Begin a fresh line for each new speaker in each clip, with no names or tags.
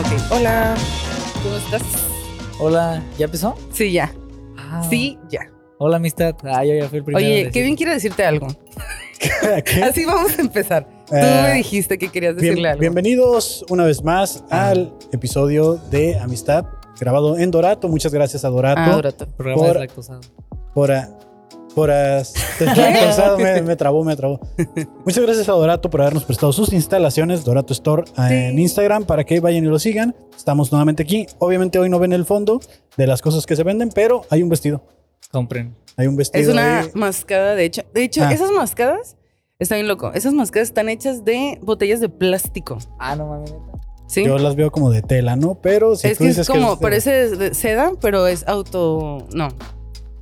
Ah, ok. Hola. ¿Cómo estás?
Hola, ¿ya empezó?
Sí, ya.
Ah,
Sí, ya.
Hola, amistad. Ah, yo ya fui el primero.
Oye,
decir-
Kevin quiere decirte algo.
¿Qué?
Así vamos a empezar. Tú
Eh,
me dijiste que querías
Bien-
decirle algo.
bienvenidos una vez más
Ah.
al episodio de Amistad grabado en Dorato. Muchas gracias a Dorato
Ah, Dorato.
Programa
por- por... por as- deslactosado, me, me trabó, me trabó. Muchas gracias a Dorato por habernos prestado sus instalaciones, Dorato Store en
Sí.
Instagram, para que vayan y lo sigan. Estamos nuevamente aquí. Obviamente hoy no ven el fondo de las cosas que se venden, pero hay un vestido.
Compren.
Hay un vestido
Es una
ahí.
mascada, de hecho. De hecho,
Ah.
esas mascadas están bien loco. Esas mascadas están hechas de botellas de plástico.
Ah, no mames. neta.
¿Sí?
Yo las veo como de tela, ¿no? Pero si
es
tú
que
dices
es como,
que es de-
parece de seda, pero es auto. No.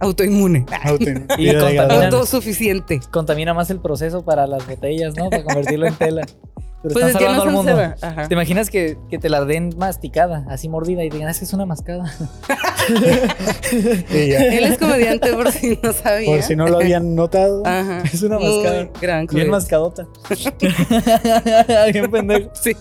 Autoinmune.
Auto-
Y contaminan-
Autosuficiente.
Contamina más el proceso para las botellas, ¿no? Para convertirlo en tela. Pero
Pues
están
es que no
mundo.
Ajá.
¿Te imaginas que, que te la den masticada, así mordida, y digan, "Ah, es que es una mascada?
Él es comediante por si no sabía.
Por si no lo habían notado.
Ajá.
Es una
Muy
mascada.
Gran
Bien mascadota. Bien pendejo.
Sí.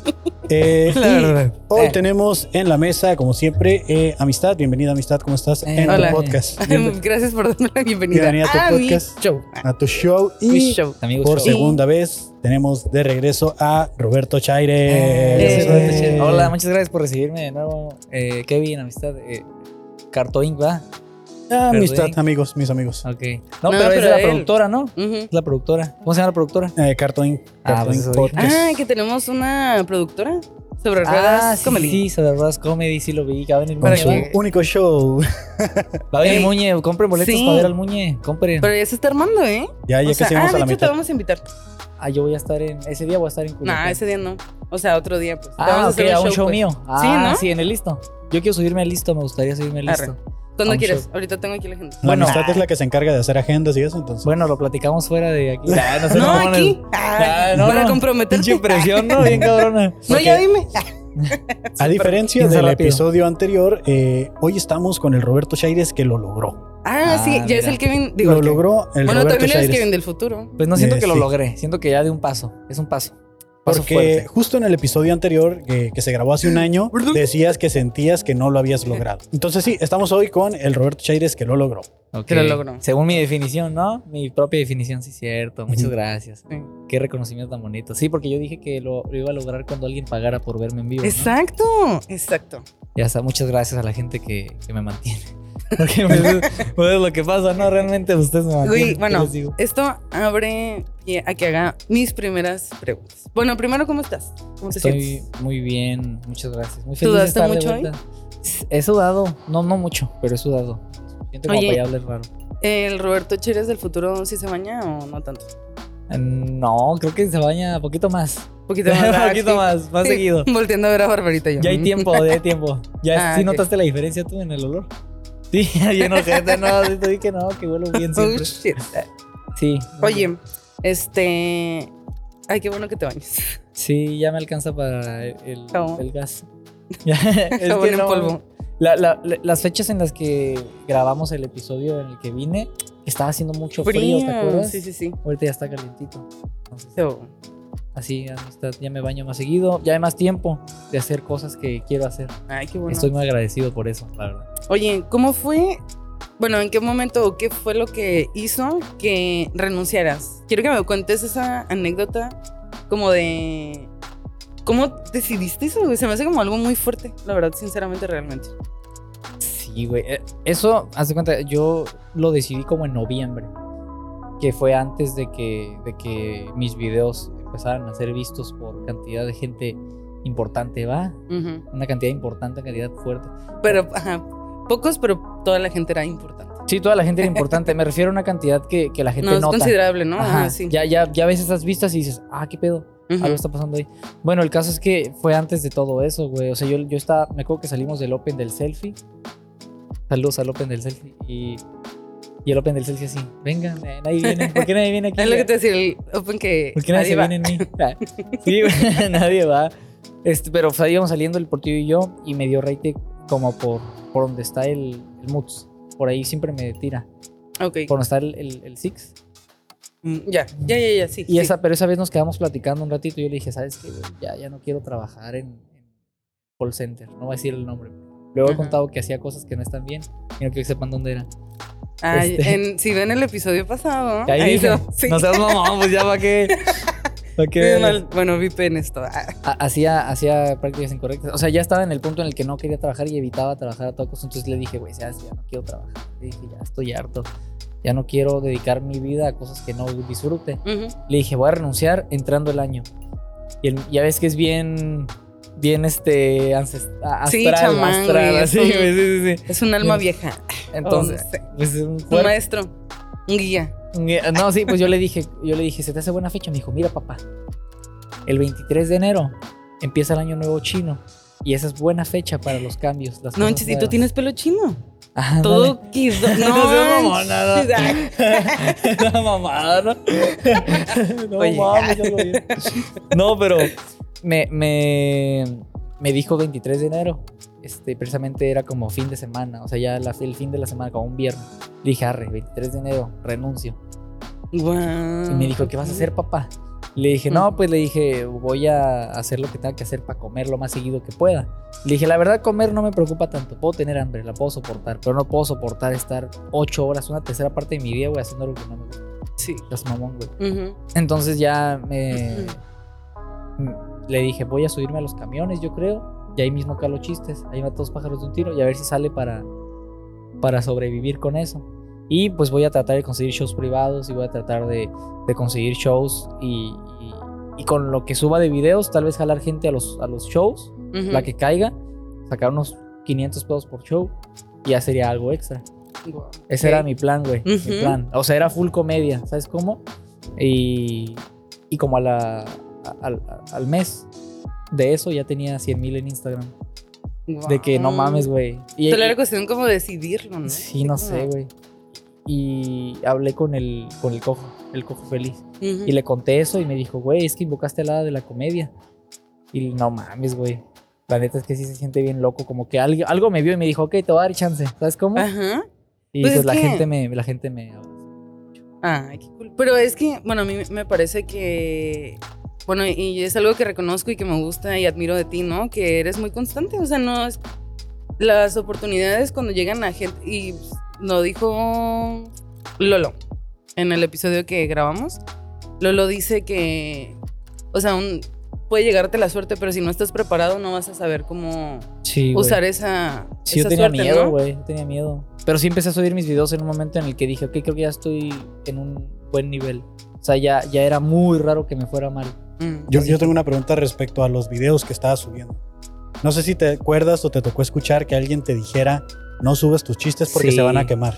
Eh,
La verdad.
Hoy
Eh.
tenemos en la mesa, como siempre, eh, Amistad. Bienvenida, Amistad. ¿Cómo estás?
Eh,
en
hola.
tu podcast. Bien-
Gracias por darme la bienvenida.
Bienvenida a tu
a mi
podcast.
show.
a tu show. Y
show.
Amigos,
por
show.
segunda vez tenemos de regreso a Roberto Chaire.
Eh,
Eh.
Hola, muchas gracias por recibirme de nuevo. Eh, Kevin, amistad. Eh, Cartoon, ¿va?
Ah, Amistad, amigos, mis amigos.
Ok. No,
No,
pero, es
pero
de la
él.
productora, ¿no? Es la productora. ¿Cómo se llama la productora?
Eh, Cartoon,
Ah,
Cartoon
pues.
Ah, que tenemos una productora sobre
Ah,
ruedas
sí,
comedy.
sí, sobre Ruedas Comedy, sí lo vi. Que va a venir
Con
Muñe.
su
que-
único show.
Va a venir. Muñe. Compren boletos
Sí.
para ver al Muñe. Compren.
Pero ya se está armando, ¿eh?
Ya, ya
O
que
sea,
sí
ah,
vamos
de
a la
hecho te vamos a invitar.
Ah, yo voy a estar en. Ese día voy a estar en Culiacán.
Nah, ese día no. O sea, otro día, pues. Te vamos
Ah, ok,
hacer
a un show
pues.
mío.
Sí,
Ah,
¿no?
sí, en el listo. Yo quiero subirme al listo, me gustaría subirme al listo.
¿Cuándo
a
quieres?
show.
Ahorita tengo aquí la gente.
La
Bueno.
Amistad es la que se encarga de hacer agendas y eso, entonces.
Bueno, lo platicamos fuera de aquí. Ah, no, sé,
No, aquí. Ah,
Ah, no,
para
no.
comprometerte.
Pinche presión, ¿no? Bien cabrona.
No, ya dime.
a diferencia del
rápido.
episodio anterior, eh, hoy estamos con el Roberto Chaires que lo logró.
Ah,
Ah,
sí, ya es el Kevin. Digo,
lo
el Kevin.
logró el
Bueno,
Roberto
también eres. Kevin del futuro.
Pues no siento
Eh,
que lo
sí.
logré. Siento que ya de un paso. Es un paso. Paso
Porque
fuerte.
justo en el episodio anterior que, que se grabó hace un año, decías que sentías que no lo habías logrado. Entonces sí, estamos hoy con el Roberto Chaires que lo logró.
Ok.
que lo logró.
Según mi definición, ¿no? Mi propia definición, sí, cierto. Muchas gracias.
Sí.
Qué reconocimiento tan bonito. Sí, porque yo dije que lo, lo iba a lograr cuando alguien pagara por verme en vivo. ¿no?
Exacto, exacto.
Ya está. Muchas gracias a la gente que, que me mantiene. Porque pues, es- pues, es lo que pasa, ¿no? Realmente ustedes me.
Güey,
¿qué
bueno, esto abre a que haga mis primeras preguntas. Bueno, primero, ¿cómo estás? ¿Cómo te
Estoy
sientes?
muy bien, muchas gracias. Muy feliz de
¿Sudaste
de
mucho hoy?
He sudado, no, no mucho, pero he sudado. Siento como
Oye.
raro.
¿El Roberto Chérez del futuro sí se baña o no tanto?
Eh, No, creo que se baña poquito más.
Un poquito más.
Un poquito más, más seguido.
Volteando a ver a Barbarita yo.
Ya hay tiempo, ya hay tiempo. ¿Ya
Ah,
sí notaste la diferencia tú en el olor? Sí, lleno gente, no, te dije que no, que huelo bien
Oh,
siempre.
shit.
Sí.
Oye, este. Ay, qué bueno que te bañes.
Sí, ya me alcanza para el, el- gas. Es que no,
polvo.
la- la- la- las fechas en las que grabamos el episodio en el que vine, estaba haciendo mucho frío, ¿te acuerdas?
Sí, sí, sí.
Ahorita ya está calientito. Entonces,
So,
así está- ya me baño más seguido, ya hay más tiempo de hacer cosas que quiero hacer.
Ay, qué bueno.
Estoy muy agradecido por eso, la verdad.
Oye, ¿cómo fue? Bueno, ¿en qué momento o qué fue lo que hizo que renunciaras? Quiero que me cuentes esa anécdota como de... ¿Cómo decidiste eso? güey? Se me hace como algo muy fuerte, la verdad, sinceramente, realmente.
Sí, güey. eh, Eso, haz de cuenta, yo lo decidí como en noviembre. Que fue antes de que, de que mis videos empezaran a ser vistos por cantidad de gente importante, ¿va? Una cantidad importante, cantidad fuerte.
Pero, ajá, pocos, pero toda la gente era importante.
Sí, toda la gente era importante. Me refiero a una cantidad que, que la gente
No, es
nota.
considerable, ¿no?
Ajá,
Ajá, sí.
ya, ya, ya ves esas vistas y dices, ah, qué pedo. Algo está pasando ahí. Bueno, el caso es que fue antes de todo eso, güey. O sea, yo, yo estaba, me acuerdo que salimos del Open del selfie. Saludos al Open del selfie. Y, y el Open del selfie así, venga, eh, nadie viene. ¿Por qué nadie viene aquí?
Es lo que te decía, el Open que
¿Por qué nadie,
nadie
se viene en mí? Sí, nadie va. Este, pero o sea, íbamos saliendo el Portillo y yo y me dio rate como por, por donde está el, el Muts. Por ahí siempre me tira.
Ok.
Por donde está el, el, el Six.
Mm, Ya, ya, ya, ya, sí.
Y
sí.
esa, pero esa vez nos quedamos platicando un ratito y yo le dije, ¿sabes qué? Ya, ya no quiero trabajar en, en call center. No voy a decir el nombre. Luego he
Ajá.
contado que hacía cosas que no están bien. Y no quiero que sepan dónde era.
Ay,
Este-
en- si ven el episodio pasado,
Ahí
ahí
dije,
se- sí.
no seas mamón, pues ya para qué. ¿Para qué?
Bien mal. Bueno, vi en esto. Ah,
Ha- Hacía, hacía prácticas incorrectas. O sea, ya estaba en el punto en el que no quería trabajar y evitaba trabajar a toda costa. Entonces le dije, güey, ya, ya no quiero trabajar. Le dije, ya estoy harto. Ya no quiero dedicar mi vida a cosas que no disfrute.
ujú.
Le dije, voy a renunciar entrando el año. Y el- ya ves que es bien, bien este, ancest- a-
Sí, chamán,
astral, así,
es un-
sí, sí, sí.
Es un alma vieja.
Entonces,
Oh,
pues es un
Un maestro. Un guía.
No, sí, pues yo le dije, yo le dije, ¿se te hace buena fecha? Me dijo, mira, papá, el 23 de enero empieza el año nuevo chino. Y esa es buena fecha para los cambios. Las
No, ¿y tú
nuevas".
tienes pelo chino?
Ajá,
Todo quedó.
No
No,
mamona, no. mamada, ¿no? no mames. No, pero me, me, me dijo 23 de enero. Este, precisamente era como fin de semana, o sea, ya la- el fin de la semana, como un viernes. Le dije, arre, 23 de enero, renuncio.
Guau.
Y me dijo, ¿qué vas a hacer, papá? Le dije, no, pues le dije, voy a hacer lo que tenga que hacer para comer lo más seguido que pueda. Le dije, la verdad, comer no me preocupa tanto. Puedo tener hambre, la puedo soportar, pero no puedo soportar estar ocho horas, una tercera parte de mi día, güey, haciendo algo que no me gusta.
Sí.
Los mamón, güey. Entonces ya me. Le dije, voy a subirme a los camiones, yo creo. Y ahí mismo calo chistes. Ahí mato dos pájaros de un tiro y a ver si sale para, para sobrevivir con eso. Y pues voy a tratar de conseguir shows privados y voy a tratar de, de conseguir shows y, y- y con lo que suba de videos, tal vez jalar gente a los, a los shows, la que caiga, sacar unos 500 pesos por show y ya sería algo extra. Ese era mi plan, güey. Mi plan. O sea, era full comedia, ¿sabes cómo? Y, y como a la, al, al mes de eso ya tenía 100 mil en Instagram. De que no mames, güey. Y,
Solo era cuestión como decidirlo, ¿no?
sí, no sé, güey. Y hablé con el, con el cojo, el cojo feliz.
Ujú.
Y le conté eso y me dijo, güey, es que invocaste al hada de la comedia. Y no mames, güey. La neta es que sí se siente bien loco. Como que algo, algo me vio y me dijo, ok, te voy a dar chance. ¿Sabes cómo?
Ajá.
y
pues
pues,
es
la
que-
gente me, la gente me
Ay, qué cool. Pero es que, bueno, a mí me parece que. Bueno, y es algo que reconozco y que me gusta y admiro de ti, ¿no? Que eres muy constante. O sea, no es. Las oportunidades cuando llegan a gente. Y lo dijo Lolo en el episodio que grabamos. Lolo dice que. O sea, un- puede llegarte la suerte, pero si no estás preparado, no vas a saber cómo
Sí,
usar esa.
Sí, yo tenía
suerte,
miedo,
¿no?
güey. Yo tenía miedo. Pero sí empecé a subir mis videos en un momento en el que dije, ok, creo que ya estoy en un buen nivel. O sea, ya, ya era muy raro que me fuera mal.
Mm.
Yo, yo tengo una pregunta respecto a los videos que estabas subiendo. No sé si te acuerdas o te tocó escuchar que alguien te dijera, no subes tus chistes porque
Sí.
se van a quemar.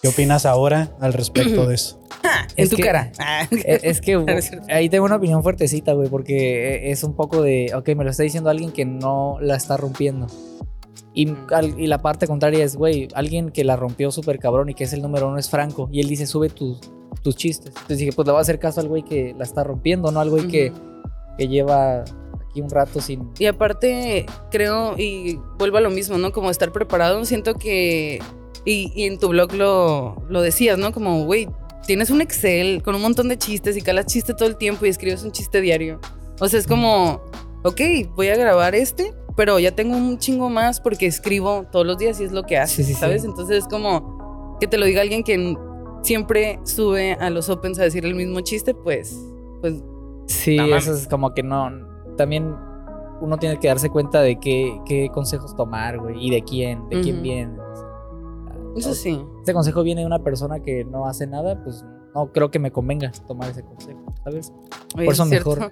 ¿Qué opinas ahora al respecto de eso?
En
Es
tu
que-
cara. Ah.
Eh, Es que
cierto.
ahí tengo una opinión fuertecita, güey, porque es un poco de, ok, me lo está diciendo alguien que no la está rompiendo. Y,
Mm.
al- y la parte contraria es, güey, alguien que la rompió súper cabrón y que es el número uno es Franco. Y él dice, sube tus, tus chistes. Entonces dije, pues le voy a hacer caso al güey que la está rompiendo, no al güey que, que lleva aquí un rato sin...
Y aparte, creo, y vuelvo a lo mismo, ¿no? Como estar preparado, siento que, y, y en tu blog lo, lo decías, ¿no? Como, güey, tienes un Excel con un montón de chistes y calas chiste todo el tiempo y escribes un chiste diario. O sea, es como, ok, voy a grabar este, pero ya tengo un chingo más porque escribo todos los días y es lo que haces,
Sí, sí, sí.
¿sabes? Entonces es como que te lo diga alguien que siempre sube a los opens a decir el mismo chiste, pues, pues,
Sí,
No
eso es como que no. También uno tiene que darse cuenta de qué, qué consejos tomar, güey, y de quién, de quién
Ujú.
viene.
eso sí.
Este consejo viene de una persona que no hace nada, pues no creo que me convenga tomar ese consejo, ¿sabes?
Oye,
Por eso
es cierto.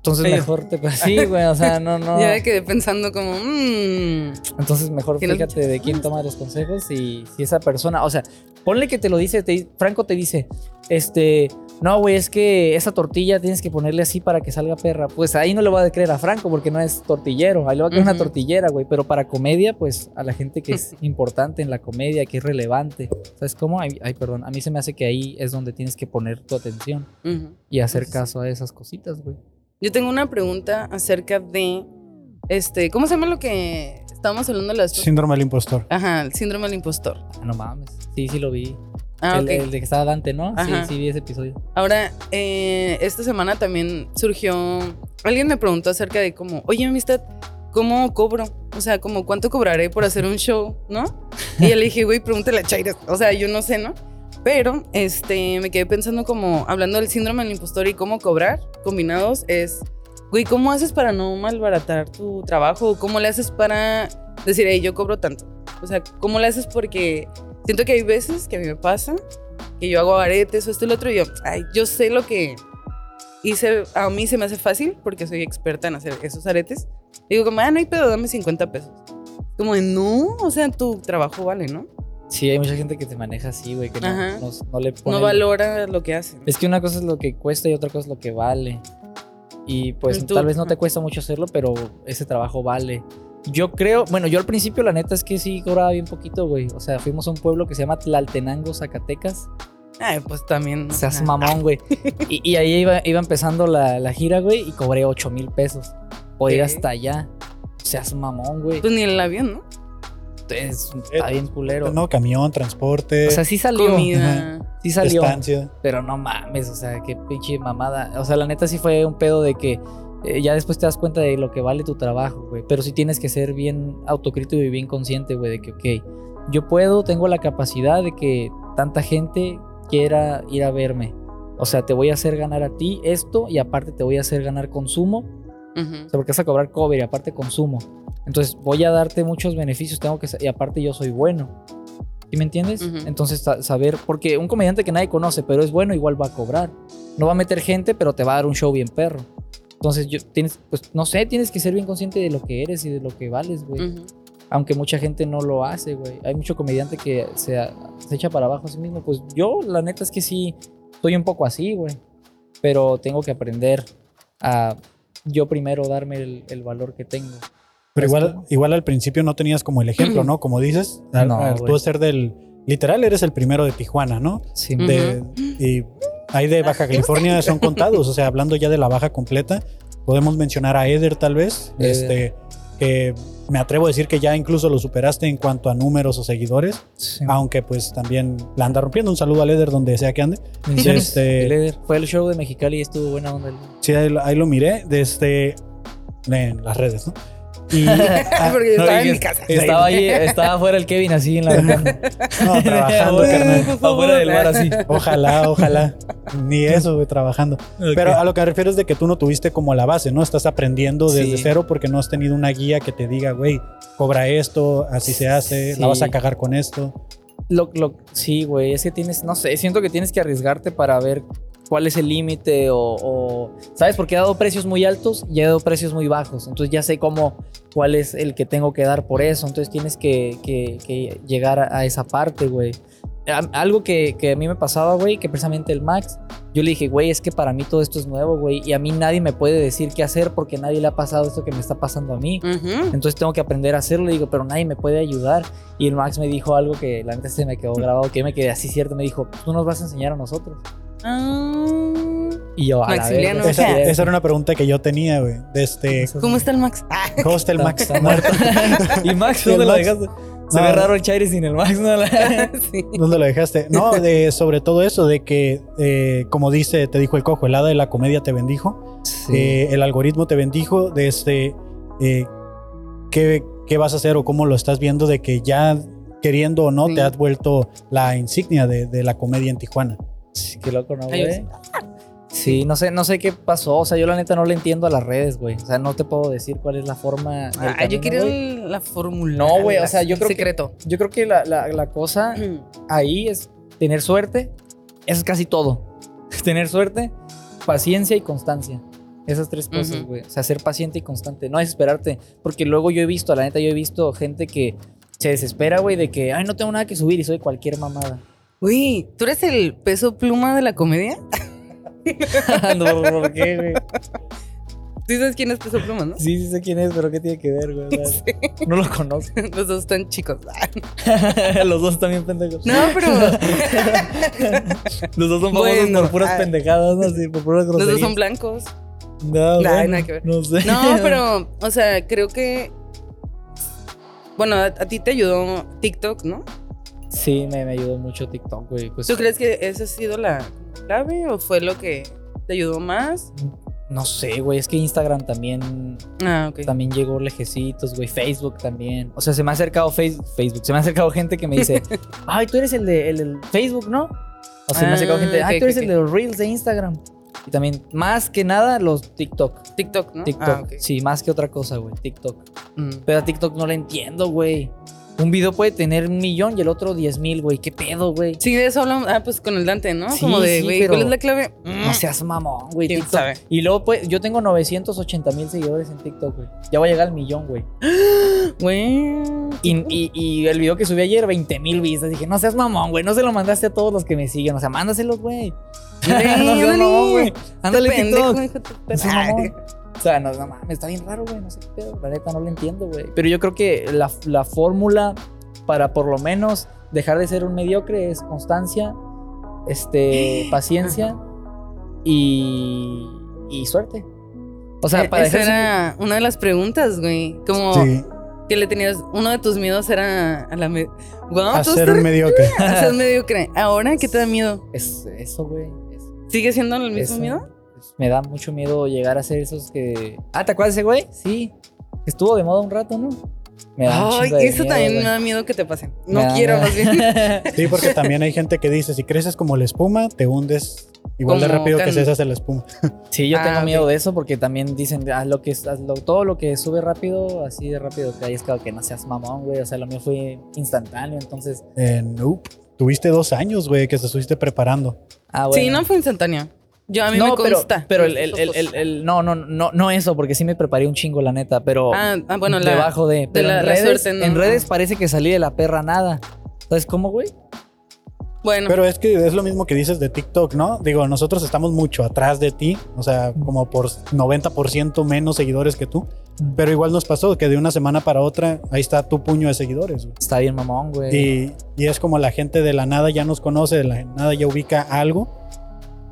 Entonces mejor te. pues, Sí, güey, o sea, no, no.
Ya quedé pensando como, mmm,
Entonces mejor fíjate de quién toma los consejos y si esa persona, o sea, ponle que te lo dice, te- Franco te dice, este, no, güey, es que esa tortilla tienes que ponerle así para que salga perra. Pues ahí no le voy a creer a Franco porque no es tortillero, ahí le va a creer una tortillera, güey, pero para comedia, pues a la gente que es importante en la comedia, que es relevante, ¿sabes cómo? Ay, ay, perdón, a mí se me hace que ahí es donde tienes que poner tu atención y hacer caso a esas cositas, güey.
Yo tengo una pregunta acerca de, este, ¿cómo se llama lo que estábamos hablando de las...
Síndrome del impostor.
Ajá, el síndrome del impostor.
Ah, No mames, sí, sí lo vi.
Ah,
el, el de que estaba Dante, ¿no?
Ajá.
Sí, sí vi ese episodio.
Ahora, eh, esta semana también surgió, alguien me preguntó acerca de como, oye, amistad, ¿cómo cobro? O sea, como cuánto cobraré por hacer un show, ¿no? Y yo le dije, güey, pregúntale a Chaira. O sea, yo no sé, ¿no? Pero este, me quedé pensando como, hablando del síndrome del impostor y cómo cobrar combinados, es, güey, ¿cómo haces para no malbaratar tu trabajo? ¿Cómo le haces para decir, hey, yo cobro tanto? O sea, ¿cómo le haces? Porque siento que hay veces que a mí me pasa que yo hago aretes o esto y lo otro y yo, ay, yo sé lo que hice, a mí se me hace fácil porque soy experta en hacer esos aretes. Digo como, ah, no hay pedo, dame 50 pesos. Como de, no, o sea, tu trabajo vale, ¿no?
Sí, hay mucha gente que te maneja así, güey, que no, no, no le pone...
No valora lo que hacen.
Es que una cosa es lo que cuesta y otra cosa es lo que vale. Y pues
tú-
tal vez no te cuesta mucho hacerlo, pero ese trabajo vale. Yo creo, bueno, yo al principio la neta es que sí cobraba bien poquito, güey. O sea, fuimos a un pueblo que se llama Tlaltenango, Zacatecas.
Ay, pues también.
Seas
ajá.
mamón, güey. Y, y ahí iba, iba empezando la, la gira, güey, y cobré 8 mil pesos. Por ir
¿Qué?
hasta allá. Seas mamón, güey.
Pues ni el avión, ¿no?
Es, está bien culero.
No, camión, transporte,
O sea, sí salió.
Comida.
Sí salió.
estancia.
Pero no mames, o sea, qué pinche mamada. O sea, la neta sí fue un pedo de que eh, ya después te das cuenta de lo que vale tu trabajo, güey. Pero sí tienes que ser bien autocrítico y bien consciente, güey, de que, ok, yo puedo, tengo la capacidad de que tanta gente quiera ir a verme. O sea, te voy a hacer ganar a ti esto y aparte te voy a hacer ganar consumo.
Ujú.
O sea, porque vas a cobrar cover y aparte consumo. Entonces voy a darte muchos beneficios, tengo que y aparte yo soy bueno. ¿Sí me entiendes?
Ujú.
Entonces sa- saber, porque un comediante que nadie conoce, pero es bueno, igual va a cobrar. No va a meter gente, pero te va a dar un show bien perro. Entonces yo tienes, pues no sé, tienes que ser bien consciente de lo que eres y de lo que vales, güey.
Ujú.
Aunque mucha gente no lo hace, güey. Hay mucho comediante que se, a- se echa para abajo a sí mismo. Pues yo, la neta es que sí, estoy un poco así, güey. Pero tengo que aprender a yo primero darme el, el valor que tengo.
Pero igual,
como-
igual al principio no tenías como el ejemplo, ¿no? Como dices, al,
No,
al tú ser del. Literal, eres el primero de Tijuana, ¿no?
Sí.
De, y ahí de Baja California son contados. O sea, hablando ya de la baja completa, podemos mencionar a Eder, tal vez.
Eder.
Este, que me atrevo a decir que ya incluso lo superaste en cuanto a números o seguidores.
sí.
Aunque pues también la anda rompiendo. Un saludo a Eder donde sea que ande. Este-
El Eder. Fue el show de Mexicali y estuvo buena onda. el-
Sí, ahí, lo- ahí lo miré desde en las redes, ¿no? Y ah,
Porque yo
No,
estaba en mi casa.
Estaba ahí, estaba afuera el Kevin así en la ventana.
no, trabajando, carnal.
Afuera del bar así.
Ojalá, ojalá. Ni eso, güey, trabajando. Pero a lo que me refiero es de que tú no tuviste como la base, ¿no? Estás aprendiendo desde
Sí.
cero porque no has tenido una guía que te diga, güey, cobra esto, así se hace,
Sí.
la vas a cagar con esto.
Lo, lo- sí, güey, es que tienes, no sé, siento que tienes que arriesgarte para ver cuál es el límite o, o- ¿sabes? Porque he dado precios muy altos y he dado precios muy bajos, entonces ya sé cómo, cuál es el que tengo que dar por eso, entonces tienes que, que- que llegar a, esa parte, güey. Algo que, que a mí me pasaba, güey, que precisamente el Max, yo le dije, güey, es que para mí todo esto es nuevo, güey, y a mí nadie me puede decir qué hacer porque nadie le ha pasado esto que me está pasando a mí.
Ujú.
Entonces tengo que aprender a hacerlo. Le digo, pero nadie me puede ayudar. Y el Max me dijo algo que la neta se me quedó grabado, que me quedé así cierto. Me dijo, tú nos vas a enseñar a nosotros.
Ah.
Y yo, a la
Esa, era una pregunta que yo tenía, güey. Desde
¿Cómo está el Max?
¿Cómo está el Max?
está
muerto.
¿Y Max?
¿Y el
¿Dónde lo
Max?
dejaste? Se
No.
ve raro el Chaire sin el Max, ¿no?
sí.
¿Dónde lo dejaste? No, de, sobre todo eso, de que, eh, como dice, te dijo el cojo, el hada de la comedia te bendijo.
Sí.
Eh, el algoritmo te bendijo desde eh, ¿qué, qué vas a hacer o cómo lo estás viendo de que ya queriendo o no
Sí.
te has vuelto la insignia de, de la comedia en Tijuana.
Qué loco, ¿no, güey? Sí, no sé, no sé qué pasó. O sea, yo la neta no le entiendo a las redes, güey. O sea, no te puedo decir cuál es la forma.
Ah, yo quería el- la fórmula.
No, güey, o sea, yo creo que-
secreto.
Yo creo que la, la- la cosa ahí es tener suerte. Eso es casi todo. tener suerte, paciencia y constancia. Esas tres cosas, güey. O sea, ser paciente y constante. No desesperarte. Porque luego yo he visto, la neta, yo he visto gente que se desespera, güey, de que, ay, no tengo nada que subir y soy cualquier mamada.
Güey, ¿tú eres el peso pluma de la comedia?
no, ¿por qué, güey?
¿Tú sabes quién es peso pluma, no?
Sí, sí sé quién es, pero ¿qué tiene que ver, güey? O sea, No lo conozco.
Los dos están chicos.
Los dos también pendejos.
No, pero
Los dos son famosos
Bueno,
por puras
ah.
pendejadas, ¿no? Sí, por puras
los dos
groserías.
son blancos.
No,
Nah,
bueno,
nada que ver.
No sé.
No, pero, o sea, creo que. Bueno, a, a ti te ayudó TikTok, ¿no?
Sí, me, me ayudó mucho TikTok, güey. Pues,
¿Tú crees que esa ha sido la clave o fue lo que te ayudó más?
No sé, güey. Es que Instagram también.
Ah, ok.
También llegó lejecitos, güey. Facebook también. O sea, se me ha acercado Face- Facebook. Se me ha acercado gente que me dice, ay, tú eres el de el Facebook, ¿no? O se me ha acercado
Ah,
gente, ay,
ok,
tú eres el de los Reels de Instagram. Y también, más que nada, los TikTok.
TikTok, ¿no?
TikTok.
Ah.
Sí, más que otra cosa, güey. TikTok.
Mm.
Pero a TikTok no le entiendo, güey. Un video puede tener un millón y el otro diez mil, güey. ¿Qué pedo, güey?
Sí, de eso hablamos. Ah, pues con el Dante, ¿no?
Sí,
Como de,
sí,
güey, ¿cuál es la clave?
No seas mamón, güey.
¿Quién
TikTok.
sabe?
Y luego, pues, yo tengo 980 mil seguidores en TikTok, güey. Ya voy a llegar al millón, güey.
Güey.
Y, y- y el video que subí ayer, 20 mil vistas. Dije, no seas mamón, güey. No se lo mandaste a todos los que me siguen. O sea, mándaselos, güey. no mamón, güey. Ándale,
Pendejo,
TikTok.
hijo
O sea, no, no mames, está bien raro, güey. No sé qué pedo. La neta, no lo entiendo, güey. Pero yo creo que la, la fórmula para por lo menos dejar de ser un mediocre es constancia, este, paciencia y, y suerte. O sea,
Eh,
para
Esa era una de las preguntas, güey. Como
Sí,
que le tenías. Uno de tus miedos era a la. Me... Guau,
a
tú
ser
estás
un mediocre.
a ser mediocre. Ahora, ¿qué te da miedo?
es eso, güey. es-
¿Sigue siendo el mismo
eso.
miedo?
Pues, Me da mucho miedo llegar a ser esos que. Ah, ¿te acuerdas de ese güey? Sí. Estuvo de moda un rato, ¿no? Me da
Ay, eso
miedo,
también
güey.
me da miedo que te pase.
Me
No quiero, más bien.
Sí, porque también hay gente que dice, si creces como la espuma, te hundes igual de rápido que se deshace la espuma.
Sí, yo
Ah,
tengo miedo de eso porque también dicen, haz lo que es- hazlo- todo lo que sube rápido, así de rápido que hay, es claro que no seas mamón, güey. O sea, lo mío fue instantáneo, entonces.
Eh, nope. Tuviste dos años, güey, que te estuviste preparando.
Ah, bueno.
Sí, no fue instantáneo. Yo a mí
no,
me
pero,
consta.
pero el, el, el, el- el- no, no, no, no eso, porque sí me preparé un chingo, la neta, pero
Ah, ah, bueno, la.
debajo de. Pero
la-
en,
la
redes,
suerte, ¿no?
en redes
Ah.
parece que salí de la perra nada. ¿Sabes cómo, güey?
Bueno,
Pero es que es lo mismo que dices de TikTok, ¿no? Digo, nosotros estamos mucho atrás de ti, o sea, como por 90% menos seguidores que tú. Pero igual nos pasó que de una semana para otra, ahí está tu puño de seguidores. güey.
Está bien mamón, güey.
Y, y es como la gente de la nada ya nos conoce, de la nada ya ubica algo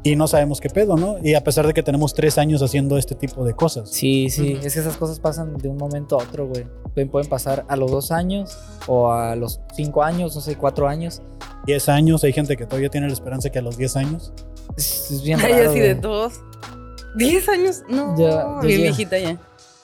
y no sabemos qué pedo, ¿no? Y a pesar de que tenemos tres años haciendo este tipo de cosas.
Sí, sí, es que esas cosas pasan de un momento a otro, güey. Pueden, pasar a los dos años o a los cinco años, no sé, cuatro años.
10 años, hay gente que todavía tiene la esperanza que a los 10 años.
Es, es bien
ay,
raro,
así de
güey.
todos. ¿10 años? No,
Ya, ya,
bien
ya.
viejita ya.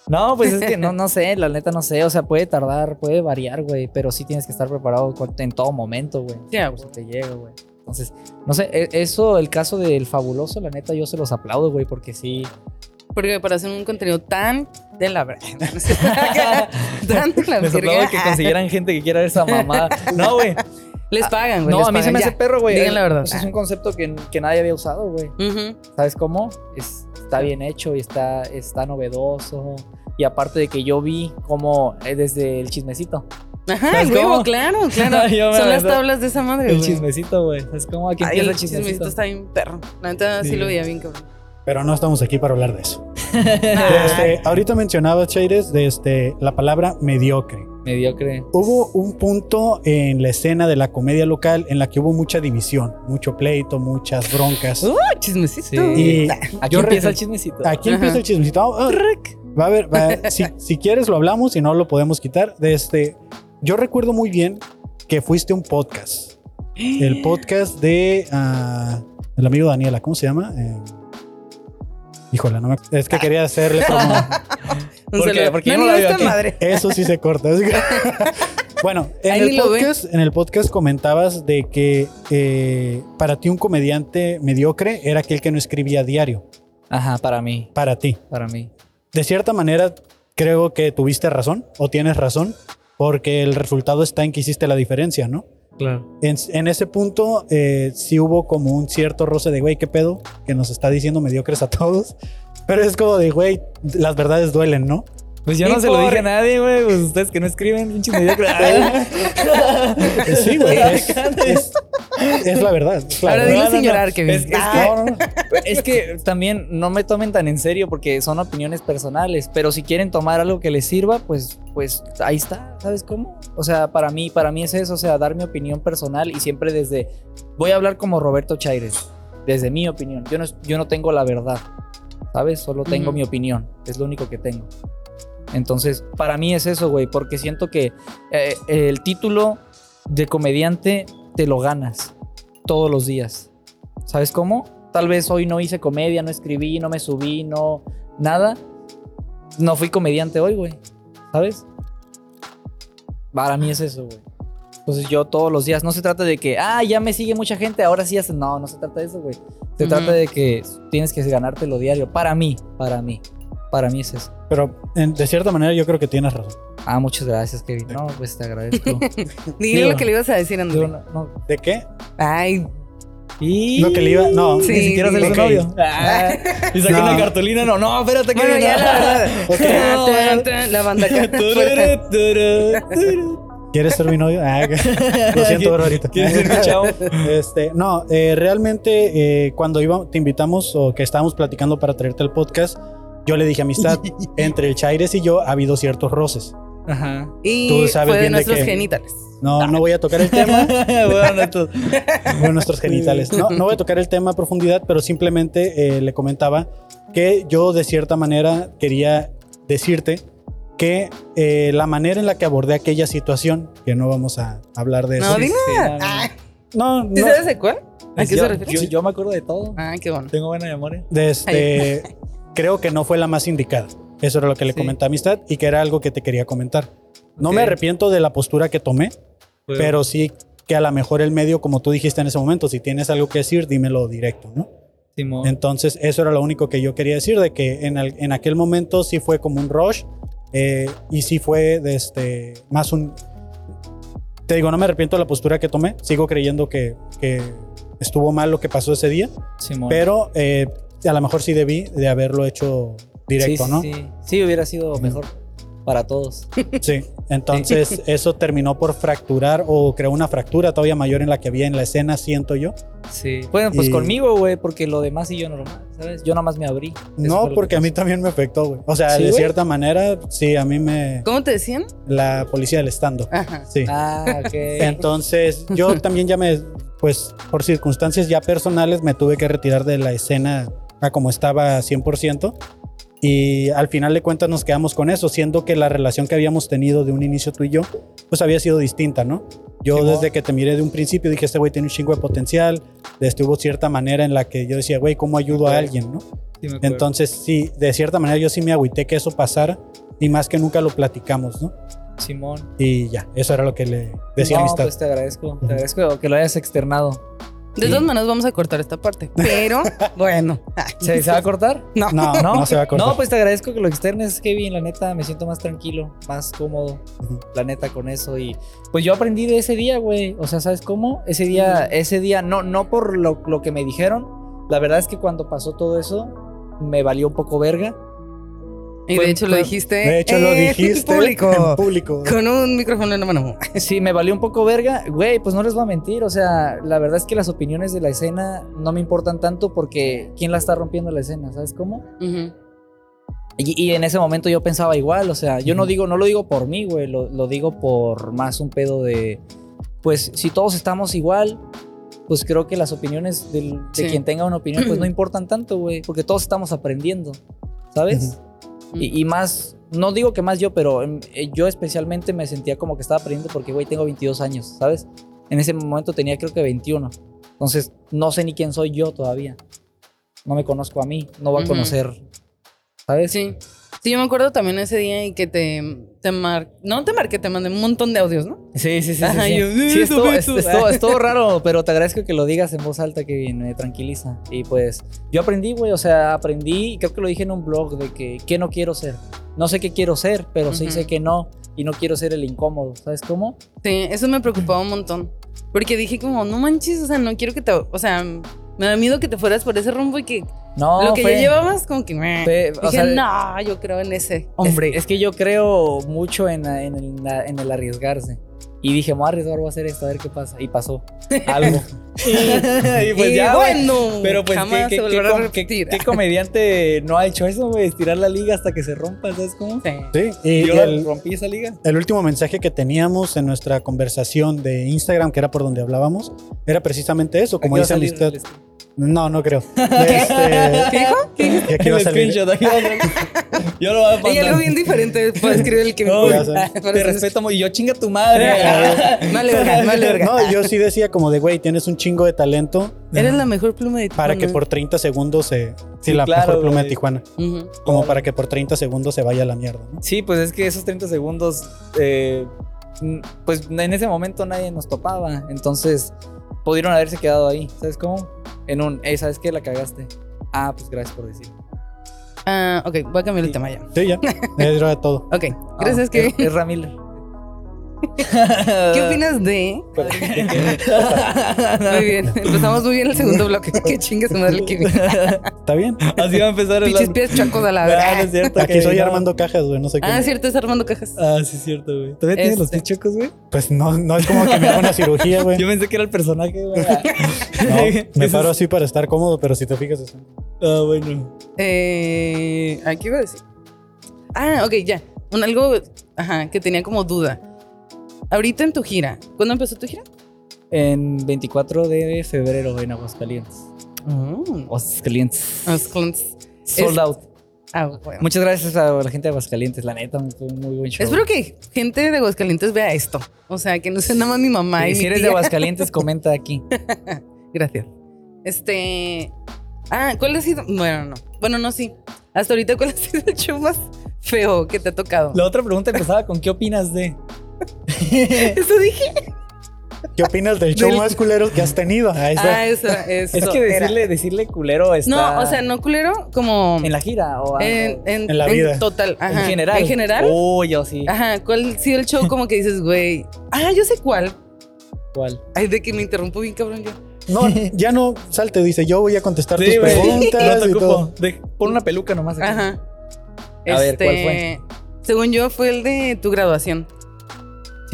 No, pues es que no, no sé, la neta no sé. O sea, puede tardar, puede variar, güey. Pero sí tienes que estar preparado en todo momento, güey.
Sí,
Por si te llega, güey. Entonces, no sé, e- eso, el caso del fabuloso, la neta, yo se los aplaudo, güey, porque sí.
Porque para hacer un contenido tan de la verdad. tan de la verga.
que consiguieran gente que quiera ver esa mamada. No, güey.
Les pagan, güey.
No, a mí se me
ya.
hace perro, güey.
Digan la verdad.
Es un concepto que, que nadie había usado, güey. ¿Sabes cómo? Es- está bien hecho y está, está novedoso. Y aparte de que yo vi como eh, desde el chismecito.
Ajá,
¿Sabes
huevo, claro, claro.
Yo me
Son las tablas de esa madre,
El
güey.
chismecito, güey. ¿Sabes cómo? Aquí
Ay,
empieza
el
el chismecito.
chismecito está bien perro. La neta sí,
Sí.
lo veía bien, cabrón.
Pero no estamos aquí para hablar de eso. Este, ahorita mencionabas, Chaires, de este, la palabra mediocre.
Mediocre.
Hubo un punto en la escena de la comedia local en la que hubo mucha división, mucho pleito, muchas broncas.
Uh, chismecito.
Sí.
Y
Aquí
yo
empieza el chismecito.
Aquí
Ajá.
empieza el chismecito. Ah, va a ver, va- si, si quieres lo hablamos, si no lo podemos quitar. De este, yo recuerdo muy bien que fuiste a un podcast. El podcast de ah, el amigo Daniela, ¿cómo se llama? Eh, híjole, no me- es que quería hacerle como.
Porque yo
No,
no la
no,
veo
esta
aquí.
madre.
Eso sí se corta. bueno, en el, podcast, en el podcast comentabas de que eh, para ti un comediante mediocre era aquel que no escribía a diario.
Ajá, para mí.
Para ti.
Para mí.
De cierta manera, creo que tuviste razón o tienes razón, porque el resultado está en que hiciste la diferencia, ¿no?
Claro.
En, en ese punto, eh, sí hubo como un cierto roce de, güey, ¿qué pedo? Que nos está diciendo mediocres a todos. Pero es como de, güey, las verdades duelen, ¿no?
Pues yo no se lo dije a nadie, güey. Pues ustedes que no escriben, pinche mediocre.
Eh, Sí, güey. Es, es- es la verdad. es la
Ahora
no.
llorar, Kevin.
Es- es
Ah,
que-
No, no, no.
Es que también no me tomen tan en serio porque son opiniones personales, pero si quieren tomar algo que les sirva, pues, pues ahí está, ¿sabes cómo? O sea, para mí, para mí es eso, o sea, dar mi opinión personal y siempre desde, voy a hablar como Roberto Chaires, desde mi opinión. Yo no, yo no tengo la verdad, ¿sabes? Solo tengo
Ujú.
mi opinión, es lo único que tengo. Entonces, para mí es eso, güey, porque siento que eh, el título de comediante te lo ganas todos los días. ¿Sabes cómo? tal vez hoy no hice comedia, no escribí, no me subí, no nada, no fui comediante hoy, güey. ¿Sabes? Para mí es eso, güey. Entonces yo todos los días, no se trata de que, ah, ya me sigue mucha gente, ahora sí hace. No, no se trata de eso, güey. Se trata de que tienes que ganártelo diario. Para mí, para mí. Para mí es eso.
Pero en- de cierta manera yo creo que tienes razón.
Ah, muchas gracias, Kevin. No, pues te agradezco.
Dile
Digo-
lo que le ibas a decir, André.
Digo, no, no.
¿De qué?
Ay,
Y...
Lo que le iba- no.
Ni
Sí,
siquiera ser su
ok.
novio. Ah, y saqué
No.
una cartulina. No, no, espérate,
bueno,
Kevin.
ya la verdad.
No,
la banda.
¿Quieres ser mi novio? Ah, lo siento, bro, ahorita.
¿Quieres ser mi chavo?
Este, no, eh, realmente eh, cuando iba, te invitamos o que estábamos platicando para traerte el podcast, yo le dije amistad. entre el Chaires y yo ha habido ciertos roces.
Ajá.
Y
Tú sabes
fue de
bien de
nuestros
que-
genitales.
No, no voy a tocar el tema
bueno,
de nuestros genitales. No, no voy a tocar el tema a profundidad, pero simplemente eh, le comentaba que yo de cierta manera quería decirte que eh, la manera en la que abordé aquella situación, que no vamos a hablar de eso.
No, dime.
Sí, no, no.
Ay,
No,
¿Sí
no,
sabes de cuál? ¿A qué
yo,
se refiere?
Yo, yo me acuerdo de todo.
Ah, qué bueno.
Tengo buena memoria.
de este, creo que no fue la más indicada. Eso era lo que le
Sí.
comenté a Amistad y que era algo que te quería comentar. No
Ok.
me arrepiento de la postura que tomé, pero sí que a lo mejor el medio, como tú dijiste en ese momento, si tienes algo que decir, dímelo directo, ¿no?
Simón.
Entonces, eso era lo único que yo quería decir, de que en, al- en aquel momento sí fue como un rush eh, y sí fue de este, más un... Te digo, no me arrepiento de la postura que tomé, sigo creyendo que, que estuvo mal lo que pasó ese día,
Simón.
pero eh, a lo mejor sí debí de haberlo hecho directo,
sí,
¿no?
Sí, sí. Sí, hubiera sido mejor para todos.
Sí, entonces eso terminó por fracturar o creó una fractura todavía mayor en la que había en la escena, siento yo.
Sí. Bueno, pues
Y-
conmigo, güey, porque lo demás y yo normal, ¿sabes? Yo nada más me abrí.
No, porque a mí también me afectó, güey. O sea,
¿Sí,
de cierta manera, sí, a mí me...
¿Cómo te decían?
La policía del estando.
Ajá.
Sí.
Ah, ok.
Entonces, yo también ya me, pues, por circunstancias ya personales, me tuve que retirar de la escena a como estaba 100%. Y al final de cuentas nos quedamos con eso, siendo que la relación que habíamos tenido de un inicio tú y yo, pues había sido distinta, ¿no? Yo desde que te miré de un principio dije, este güey tiene un chingo de potencial, este, hubo cierta manera en la que yo decía, güey, ¿cómo ayudo a alguien, no?
Sí.
Entonces, sí, de cierta manera yo sí me agüité que eso pasara y más que nunca lo platicamos, ¿no?
Simón.
Y ya, eso era lo que le decía a
no,
amistad.
pues te agradezco. Te agradezco que lo hayas externado.
De
Sí.
todas maneras vamos a cortar esta parte. Pero, bueno.
¿Se, se va a cortar?
No.
No, no, se va a cortar.
No, pues te agradezco que lo externes, Kevin. La neta, me siento más tranquilo, más cómodo. La neta, con eso. Y pues yo aprendí de ese día, güey. O sea, ¿sabes cómo? Ese día, ese día, no, no por lo, lo que me dijeron. La verdad es que cuando pasó todo eso, me valió un poco verga.
Y
Fue-
de hecho lo dijiste.
De hecho, lo
en
dijiste
público.
en público.
Con un micrófono en la mano.
Sí, me valió un poco verga. Güey, pues no les voy a mentir. O sea, la verdad es que las opiniones de la escena no me importan tanto porque ¿quién la está rompiendo la escena? ¿Sabes cómo? Y, y en ese momento yo pensaba igual, o sea, yo no digo, no lo digo por mí, güey, lo, lo digo por más un pedo de, pues si todos estamos igual, pues creo que las opiniones del- de
Sí.
quien tenga una opinión, pues no importan tanto, güey, porque todos estamos aprendiendo, ¿sabes? Y, y más, no digo que más yo, pero em, eh, yo especialmente me sentía como que estaba aprendiendo porque, güey, tengo 22 años, ¿sabes? En ese momento tenía creo que 21, entonces no sé ni quién soy yo todavía, no me conozco a mí, no voy a conocer, ¿sabes?
Sí. Sí, yo me acuerdo también ese día y que te, te mar... No te marqué, te mandé un montón de audios, ¿no?
Sí, sí, sí.
Ajá,
sí.
yo,
Sí,
"Eh,
estuvo,
tú,
es-
tú".
estuvo- estuvo raro, pero te agradezco que lo digas en voz alta, que me tranquiliza. Y pues yo aprendí, güey, o sea, aprendí, y creo que lo dije en un blog, de que qué no quiero ser. No sé qué quiero ser, pero sí sé que no, y no quiero ser el incómodo, ¿sabes cómo?
Sí, eso me preocupaba un montón. Porque dije como, no manches, o sea, no quiero que te... O sea, me da miedo que te fueras por ese rumbo y que
No,
lo que
fue-
ya llevabas como que... meh.
fue- o
Dije,
sea,
no, yo creo en ese
es-
hombre.
Es, que yo creo mucho en, en el, en el arriesgarse. Y dije, me voy a arriesgar, voy a hacer esto, a ver qué pasa. Y pasó algo. y pues
Y
ya,
bueno,
Pero pues,
jamás
¿qué,
se
qué- qué
volverá a
com- qué-
repetir.
qué comediante no ha hecho eso, güey? Estirar la liga hasta que se rompa, ¿sabes cómo?
Sí.
Sí, y,
Yo
el,
rompí esa liga.
el último mensaje que teníamos en nuestra conversación de Instagram, que era por donde hablábamos, era precisamente eso, como dice Amistad. No, no creo.
¿Qué
Este,
dijo? ¿Qué dijo?
y aquí va a
El
salir.
screenshot, aquí va a salir. Yo lo voy a
Y
pasar.
algo bien diferente puede escribir el que
No,
Ya sé.
te respeto mu- y yo chinga tu madre.
Vale, verga, vale, verga.
No, yo sí decía como de, güey, tienes un chingo de talento
Eres la mejor pluma de
para que
Tijuana.
por 30 segundos se... Sí,
Sí,
la
claro,
mejor pluma de. Tijuana. Como para que por 30 segundos se vaya a la mierda, ¿no?
Sí, pues es que esos 30 segundos, eh, pues en ese momento nadie nos topaba. Entonces, pudieron haberse quedado ahí. ¿Sabes cómo? En un, eh, ¿sabes qué? La cagaste. Ah, pues gracias por decir.
Ah, ok, voy a cambiar el tema ya.
Sí, ya. Era todo.
Ok, gracias,
Ah,
Kevin.
Es, es Ramiller.
¿Qué opinas de...? Muy bien, empezamos muy bien el segundo bloque. Que chingue su madre el Kevin.
¿Está bien?
Así va a empezar el.
Pinches pies chacos a la
Ah, no es cierto.
Aquí soy
no.
armando cajas, güey, no sé qué.
Ah, cierto, es Armando Cajas.
Ah, sí, es cierto, güey. ¿Todavía tienes los
Este.
pies chocos, güey?
Pues no, no es como que me haga una cirugía, güey.
Yo pensé que era el personaje, güey.
No, me
Eso
paro
es-
así para estar cómodo, pero si te fijas... es-
Ah, bueno.
Eh, ¿a ¿Qué iba a decir? Ah, ok, ya. Un algo ajá, que tenía como duda. Ahorita en tu gira, ¿cuándo empezó tu gira?
En 24 de febrero en Aguascalientes.
Oh,
Aguascalientes.
Aguascalientes.
Sold
Es-
out.
Ah, bueno.
Muchas gracias a la gente de Aguascalientes. La neta, fue un muy buen show.
Espero que gente de Aguascalientes vea esto. O sea, que no sea nada más mi mamá y,
Y
mi
si eres de. Aguascalientes, comenta aquí.
Gracias. Este. Ah, ¿cuál ha sido? Bueno, no. Bueno, no, sí. Hasta ahorita, ¿cuál ha sido el show más feo que te ha tocado?
La otra pregunta empezaba con ¿qué opinas de?
Eso dije.
¿Qué opinas del show
Del-
más culero que has tenido? Ahí está.
Ah, eso, eso.
es que
era.
decirle, decirle culero está...
No, o sea, no culero, como.
¿En la gira o
En, en-
En la vida.
total. Ajá.
en general?
En general.
Oh, yo sí.
Ajá. ¿Cuál ha sido el show como que dices, güey? Ah, yo sé cuál.
¿Cuál?
Ay, de que me interrumpo bien, cabrón, yo.
No, ya no salte, dice, yo voy a contestar
Sí,
tus
güey.
preguntas
No te
y todo.
ocupo. De- pon una peluca nomás aquí.
Ajá.
A ver, ¿cuál fue?
Según yo, fue el de tu graduación.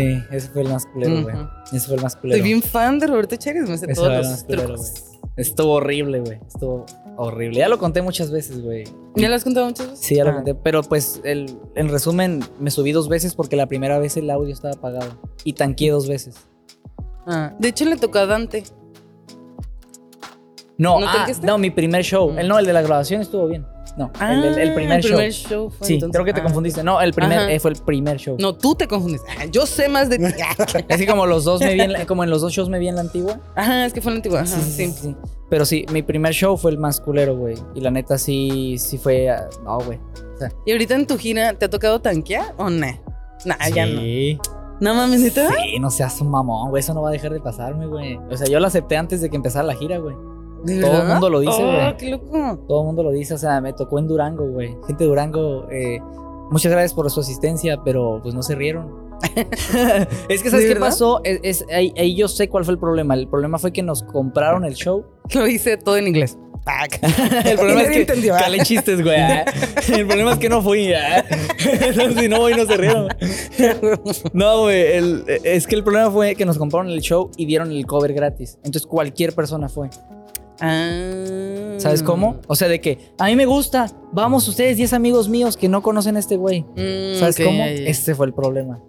Sí, ese fue el más culero, güey. Ese fue el más culero.
Soy bien fan de Roberto Chávez, me sé
Ese
todos los
culero,
trucos.
Estuvo horrible, güey. Estuvo horrible. Ya lo conté muchas veces, güey.
¿Ya lo has contado muchas veces?
Sí, ya lo
Ah.
conté. Pero pues, el, en resumen, me subí dos veces porque la primera vez el audio estaba apagado. Y tanqueé dos veces.
Ah, De hecho, le tocó a Dante.
No,
¿No
ah, no, mi primer show.
Mm.
El, no, el de la grabación estuvo bien. No,
Ah,
el, el- el primer show.
show fue
sí,
entonces.
creo que te
Ah.
confundiste. No, el primer eh, fue el primer show.
No, tú te confundes. Ah, Yo sé más de ti.
Así como los dos me vi en la- como en los dos shows me vi en la antigua.
Ajá, es que fue la antigua. Ajá,
Sí, sí,
sí.
sí, sí. Pero sí, mi primer show fue el más culero, güey. Y la neta sí, sí fue. ah, No, güey.
¿Y ahorita en tu gira te ha tocado tanquear o no? Nah, Ah, ya no.
Sí.
No mames, ¿neta?
Sí, no seas un mamón, güey. Eso no va a dejar de pasarme, güey. O sea, yo lo acepté antes de que empezara la gira, güey.
¿De
Todo el mundo lo dice,
Oh,
güey.
qué loco.
Todo el mundo lo dice. O sea, me tocó en Durango, güey. Gente de Durango, eh, muchas gracias por su asistencia, pero pues no se rieron. es que, ¿sabes
¿De
qué
verdad?
pasó? Es, es- ahí, ahí yo sé cuál fue el problema. El problema fue que nos compraron el show.
Lo hice todo en inglés.
El problema es que
entendió.
calé chistes, güey. ah. El problema es que no fui. ah. si no voy, no se rieron. No, güey. el- Es que el problema fue que nos compraron el show y dieron el cover gratis. Entonces cualquier persona fue.
Ah.
¿Sabes cómo? O sea, de que a mí me gusta. Vamos ustedes, 10 amigos míos que no conocen a este güey.
Mm,
¿Sabes cómo? Ese fue el problema.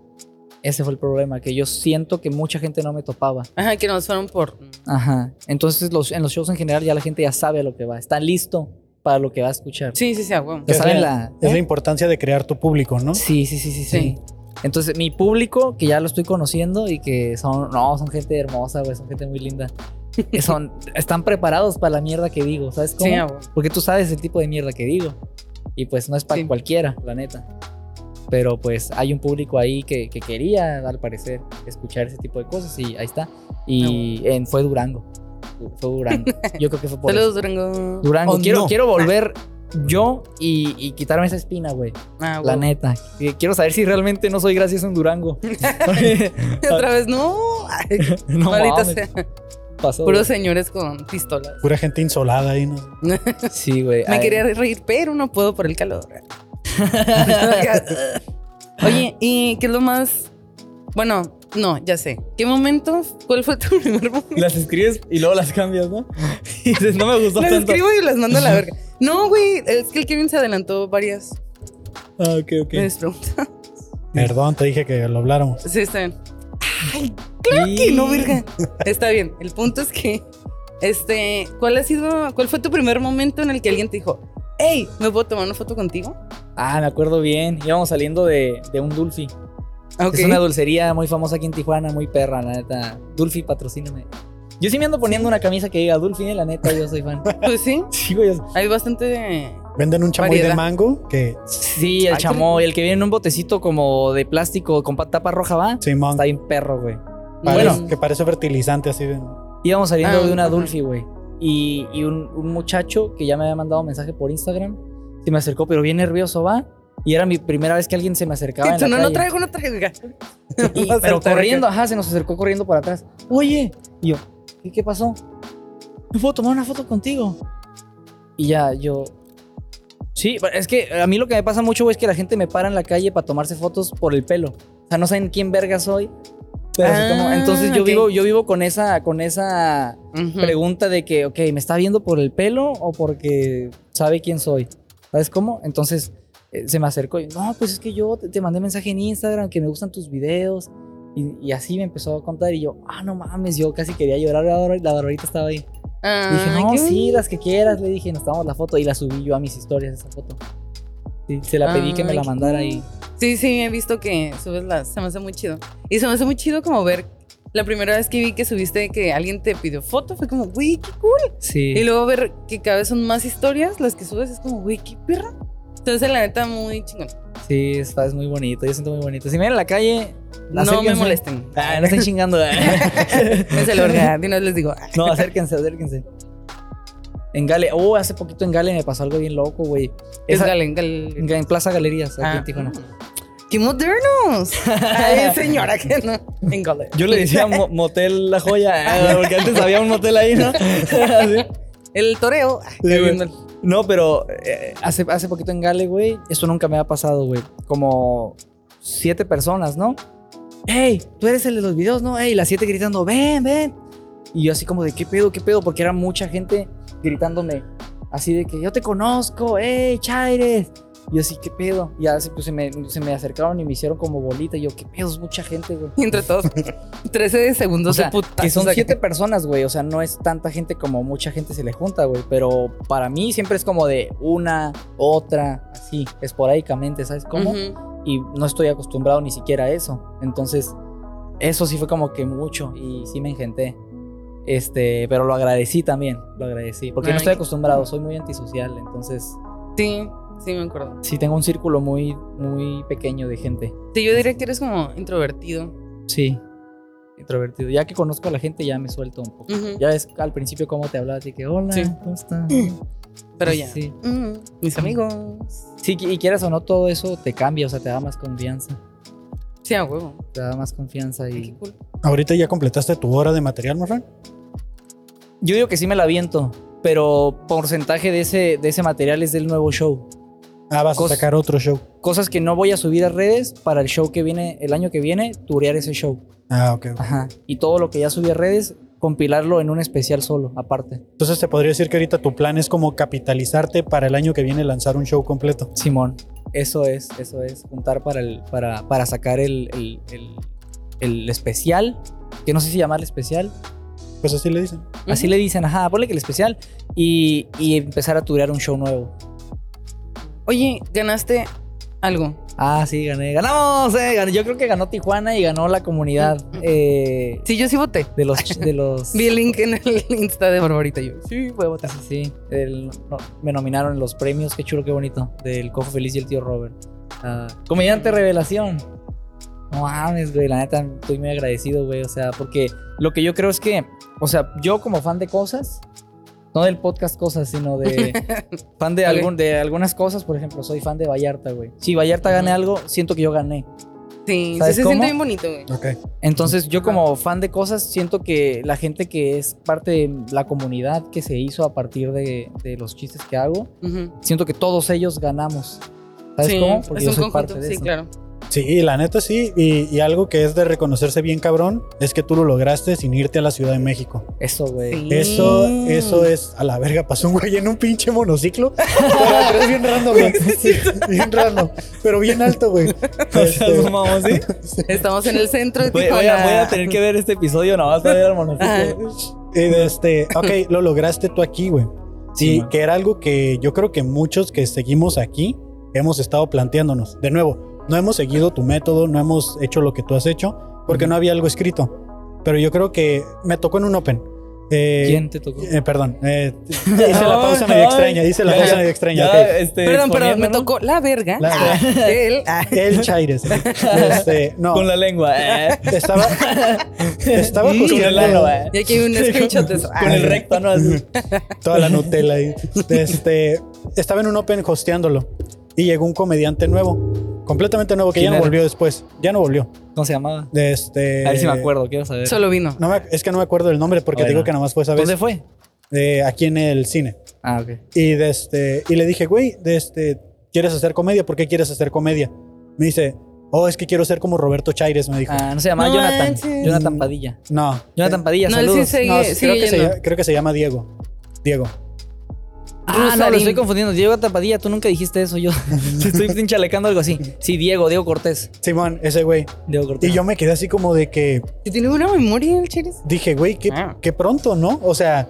Ese fue el problema, que yo siento que mucha gente no me topaba.
Ajá, que nos fueron por.
Ajá. Entonces los, en los shows en general ya la gente ya sabe a lo que va. Está listo para lo que va a escuchar.
Sí, sí, sí.
Ya
Es
saben
la-
la...
Es
¿eh?
la importancia de crear tu público, ¿no?
Sí, sí, sí, sí, sí.
Sí.
Entonces, mi público, que ya lo estoy conociendo y que son, no, son gente hermosa, güey, son gente muy linda. Que Son, están preparados para la mierda que digo, ¿sabes cómo?
Sí, a huevo.
Porque tú sabes el tipo de mierda que digo. Y pues no es para
Sí.
cualquiera, la neta. Pero pues hay un público ahí que, que quería, al parecer, escuchar ese tipo de cosas y ahí está. Y en, fue Durango. Fue Durango. Yo creo que fue por
Saludos,
eso.
Durango.
Durango.
Oh,
quiero,
no.
quiero volver yo y, y quitarme esa espina, güey.
Ah,
La
huevo.
neta. Quiero saber si realmente no soy gracioso en Durango.
Otra vez, no. Ay,
no
maldita
mames,
sea.
Pasó,
Puros
güey.
señores con pistolas.
Pura gente insolada ahí, ¿no?
Sí, güey.
Me
Ay,
quería reír, pero no puedo por el calor. Oye, ¿y qué es lo más? Bueno, no, ya sé. ¿Qué momento? ¿Cuál fue tu primer momento?
Las escribes y luego las cambias, ¿no? Y dices, no me gustó
Las
tanto.
escribo y las mando a la verga. No, güey, es que el Kevin se adelantó varias
Ah, ok, ok.
mis preguntas.
Perdón, te dije que lo habláramos.
Sí, está bien. Ay, claro que no, verga. Está bien. El punto es que Este, ¿cuál ha sido, cuál fue tu primer momento en el que alguien te dijo, hey, ¿me puedo tomar una foto contigo?
Ah, me acuerdo bien. Íbamos saliendo de, de un Dulfi. Es una dulcería muy famosa aquí en Tijuana, muy perra, la neta. Dulfi, patrocíname. Yo sí me ando poniendo una camisa que diga Dulfi, eh, la neta, yo soy fan.
Pues sí,
Sí, güey.
hay bastante de...
Venden un chamoy de mango que
Sí, el
Ay,
chamoy, el que viene en un botecito como de plástico con pa- tapa roja, ¿va?
Simón
Está bien perro, güey.
parece-
Bueno.
que parece fertilizante así. de-
Íbamos saliendo
Ah,
de una. Dulfi, güey. Y, y un, un muchacho que ya me había mandado mensaje por Instagram se me acercó, pero bien nervioso, ¿va? Y era mi primera vez que alguien se me acercaba.
Sí,
en la
no, no
calle.
traigo, no traigo.
Y- pero corriendo,
acá.
ajá, se nos acercó corriendo por atrás. Oye, y yo, ¿qué, qué pasó? ¿Me puedo tomar una foto contigo? Y ya, yo. Sí, es que a mí lo que me pasa mucho, güey, es que la gente me para en la calle para tomarse fotos por el pelo. O sea, no saben quién verga soy. Pero
Ah,
entonces yo
ok.
vivo, yo vivo con esa, con esa
Ujú.
pregunta de que, ok, ¿me está viendo por el pelo o porque sabe quién soy? ¿Sabes cómo? Entonces eh, se me acercó y, no, pues es que yo te, te mandé mensaje en Instagram que me gustan tus videos. Y, y así me empezó a contar y yo, ah, no mames, yo casi quería llorar, la la Barbarita estaba ahí.
Ay,
dije, no, sí, las que quieras, le dije, nos tomamos la foto y la subí yo a mis historias, esa foto. Sí, se la pedí que me la mandara y...
Sí, sí, he visto que subes las. Se me hace muy chido. Y se me hace muy chido como ver. La primera vez que vi que subiste que alguien te pidió foto fue como, güey, qué cool.
Sí.
Y luego ver que cada vez son más historias las que subes es como, güey, qué perra. Entonces, la neta, muy chingón.
Sí, está, es muy bonito, yo siento muy bonito. Si me ven en la calle...
No me molesten.
Ah, no estén chingando.
Me se lo de vez les digo.
No, acérquense, acérquense. En Gale, oh, hace poquito en Gale me pasó algo bien loco, güey.
Es
Esa-
Galen, Galen.
en, en Plaza Galerías, aquí
Ah.
en Tijuana.
¡Qué modernos! Ay, señora, que no. En Galen.
Yo le decía mo- motel La Joya, eh, porque antes había un motel ahí, ¿no? Sí.
El toreo.
Sí, güey. No, pero eh, hace, hace poquito en Gale, güey, eso nunca me ha pasado, güey. Como siete personas, ¿no? ¡Ey! Tú eres el de los videos, ¿no? ¡Ey! Las siete gritando, ven, ven. Y yo así como de, ¿qué pedo, qué pedo? Porque era mucha gente gritándome así de que yo te conozco, ¡ey, Chaires! Y yo así, ¿qué pedo? Y ya se, pues, se, me, se me acercaron y me hicieron como bolita. Y yo, ¿qué pedo? Es mucha gente, güey.
Y entre todos, 13 segundos
O sea,
de puta.
que son siete personas, güey. O sea, no es tanta gente como mucha gente se le junta, güey. Pero para mí siempre es como de una, otra, así, esporádicamente, ¿sabes cómo? Y no estoy acostumbrado ni siquiera a eso. Entonces, eso sí fue como que mucho y sí me engenté. Este, pero lo agradecí también, lo agradecí. Porque
Ay,
no estoy acostumbrado, soy muy antisocial. Entonces,
Sí, sí, me acuerdo.
sí tengo un círculo muy, muy pequeño de gente.
Sí, yo diría que eres como introvertido.
Sí, introvertido. Ya que conozco a la gente, ya me suelto un poco. Ya ves al principio cómo te hablaba, de que hola,
Sí.
¿cómo estás?
Pero ya.
Sí.
Mis amigos.
Sí, y quieras o no, todo eso te cambia, o sea, te da más confianza.
Sí, a huevo.
Te da más confianza
Ay,
y...
qué cool.
Ahorita ya completaste tu hora de material, Morfran.
Yo digo que sí me la aviento, pero porcentaje de ese, de ese material es del nuevo show.
Ah, vas
Cos-
a sacar otro show.
Cosas que no voy a subir a redes para el show que viene, el año que viene, turear ese show.
Ah, ok. ok.
Ajá. Y todo lo que ya subí a redes, compilarlo en un especial solo, aparte.
Entonces te podría decir que ahorita tu plan es como capitalizarte para el año que viene lanzar un show completo.
Simón, eso es, eso es, juntar para, el, para, para sacar el, el, el- el especial, que no sé si llamarle especial,
Pues así le dicen.
así le dicen, ajá, ponle que el especial, y, y empezar a turear un show nuevo.
Oye, ganaste algo.
Ah, sí, gané. Ganamos, eh. gané. Yo creo que ganó Tijuana y ganó la comunidad eh,
Sí, yo sí voté.
de los. De los
Vi el link en el Insta de Barbarita. Yo, sí, voy a votar.
Sí, sí. El- no, me nominaron en los premios. Qué chulo, qué bonito. Del Cojo Feliz y el tío Robert. Ah, comediante revelación. No mames, güey. La neta, estoy muy agradecido, güey. O sea, porque lo que yo creo es que, o sea, yo como fan de cosas, no del podcast cosas, sino de fan de, algún, de algunas cosas, por ejemplo, soy fan de Vallarta, güey. Si Vallarta gane
Ujú.
algo, siento que yo gané.
Sí, sí
¿Sabes
se
cómo?
siente bien bonito, güey.
Ok.
Entonces yo como fan de cosas siento que la gente que es parte de la comunidad que se hizo a partir de, de los chistes que hago, siento que todos ellos ganamos. ¿Sabes
sí,
cómo? Porque
es
yo
un
soy
conjunto,
parte de
sí,
eso.
claro.
Sí, la neta sí. Y, y algo que es de reconocerse bien cabrón es que tú lo lograste sin irte a la Ciudad de México.
Eso, güey.
Sí.
Eso, eso es a la verga. Pasó un güey en un pinche monociclo. Pero atrás bien random, güey. Bien random. Pero bien alto, güey. Este.
Estamos en el centro de
Voy,
Tijuana.
voy a, voy a tener que ver este episodio nada más para ver al
Ajá.
monociclo.
Y de este, ok, lo lograste tú aquí, güey.
Sí,
y que era algo que yo creo que muchos que seguimos aquí hemos estado planteándonos. De nuevo, no hemos seguido tu método, no hemos hecho lo que tú has hecho, porque
Ujú.
no había algo escrito. Pero yo creo que me tocó en un Open. Eh,
¿Quién te tocó?
eh, perdón, eh, hice la pausa medio extraña, hice la pausa medio extraña.
Ya,
ok.
este,
Perdón, perdón, me tocó la verga.
La-
Ah, él. ah.
El Chaires. Este, no,
Con la lengua. eh.
estaba, estaba
Con el
costeando
ano, eh.
Y aquí hay un screenshot de eso.
Con el recto, ¿no? Así.
toda la Nutella ahí. Este, estaba en un Open hosteándolo y llegó un comediante nuevo, completamente nuevo, que ya
¿Quién
no
era?
volvió después. Ya no volvió.
¿Cómo se llamaba?
De este,
A ver si me acuerdo, quiero saber.
Solo vino.
No me- es que no me acuerdo del nombre porque te digo que nada más fue esa vez.
¿Dónde fue?
Eh, aquí en el cine.
Ah, ok.
Y, de este, y le dije, güey, de este, ¿quieres hacer comedia? ¿Por qué quieres hacer comedia? Me dice, oh, es que quiero ser como Roberto Chaires, me dijo.
Ah, no se llamaba
No
Jonathan.
manches.
Jonathan Padilla.
No.
Jonathan Padilla,
No, él sí
saludos.
se-
No,
sigue-
creo, que se, creo que se llama Diego. Diego.
Ah, no, lo estoy confundiendo. Diego Tapadilla, tú nunca dijiste eso. Yo estoy pinchalecando algo así. Sí, Diego, Diego Cortés.
Simón, ese güey.
Diego Cortés.
Y yo me quedé así como de que
¿Y tiene una memoria el Chiris?
dije, güey, qué,
Ah.
qué pronto, ¿no? O sea,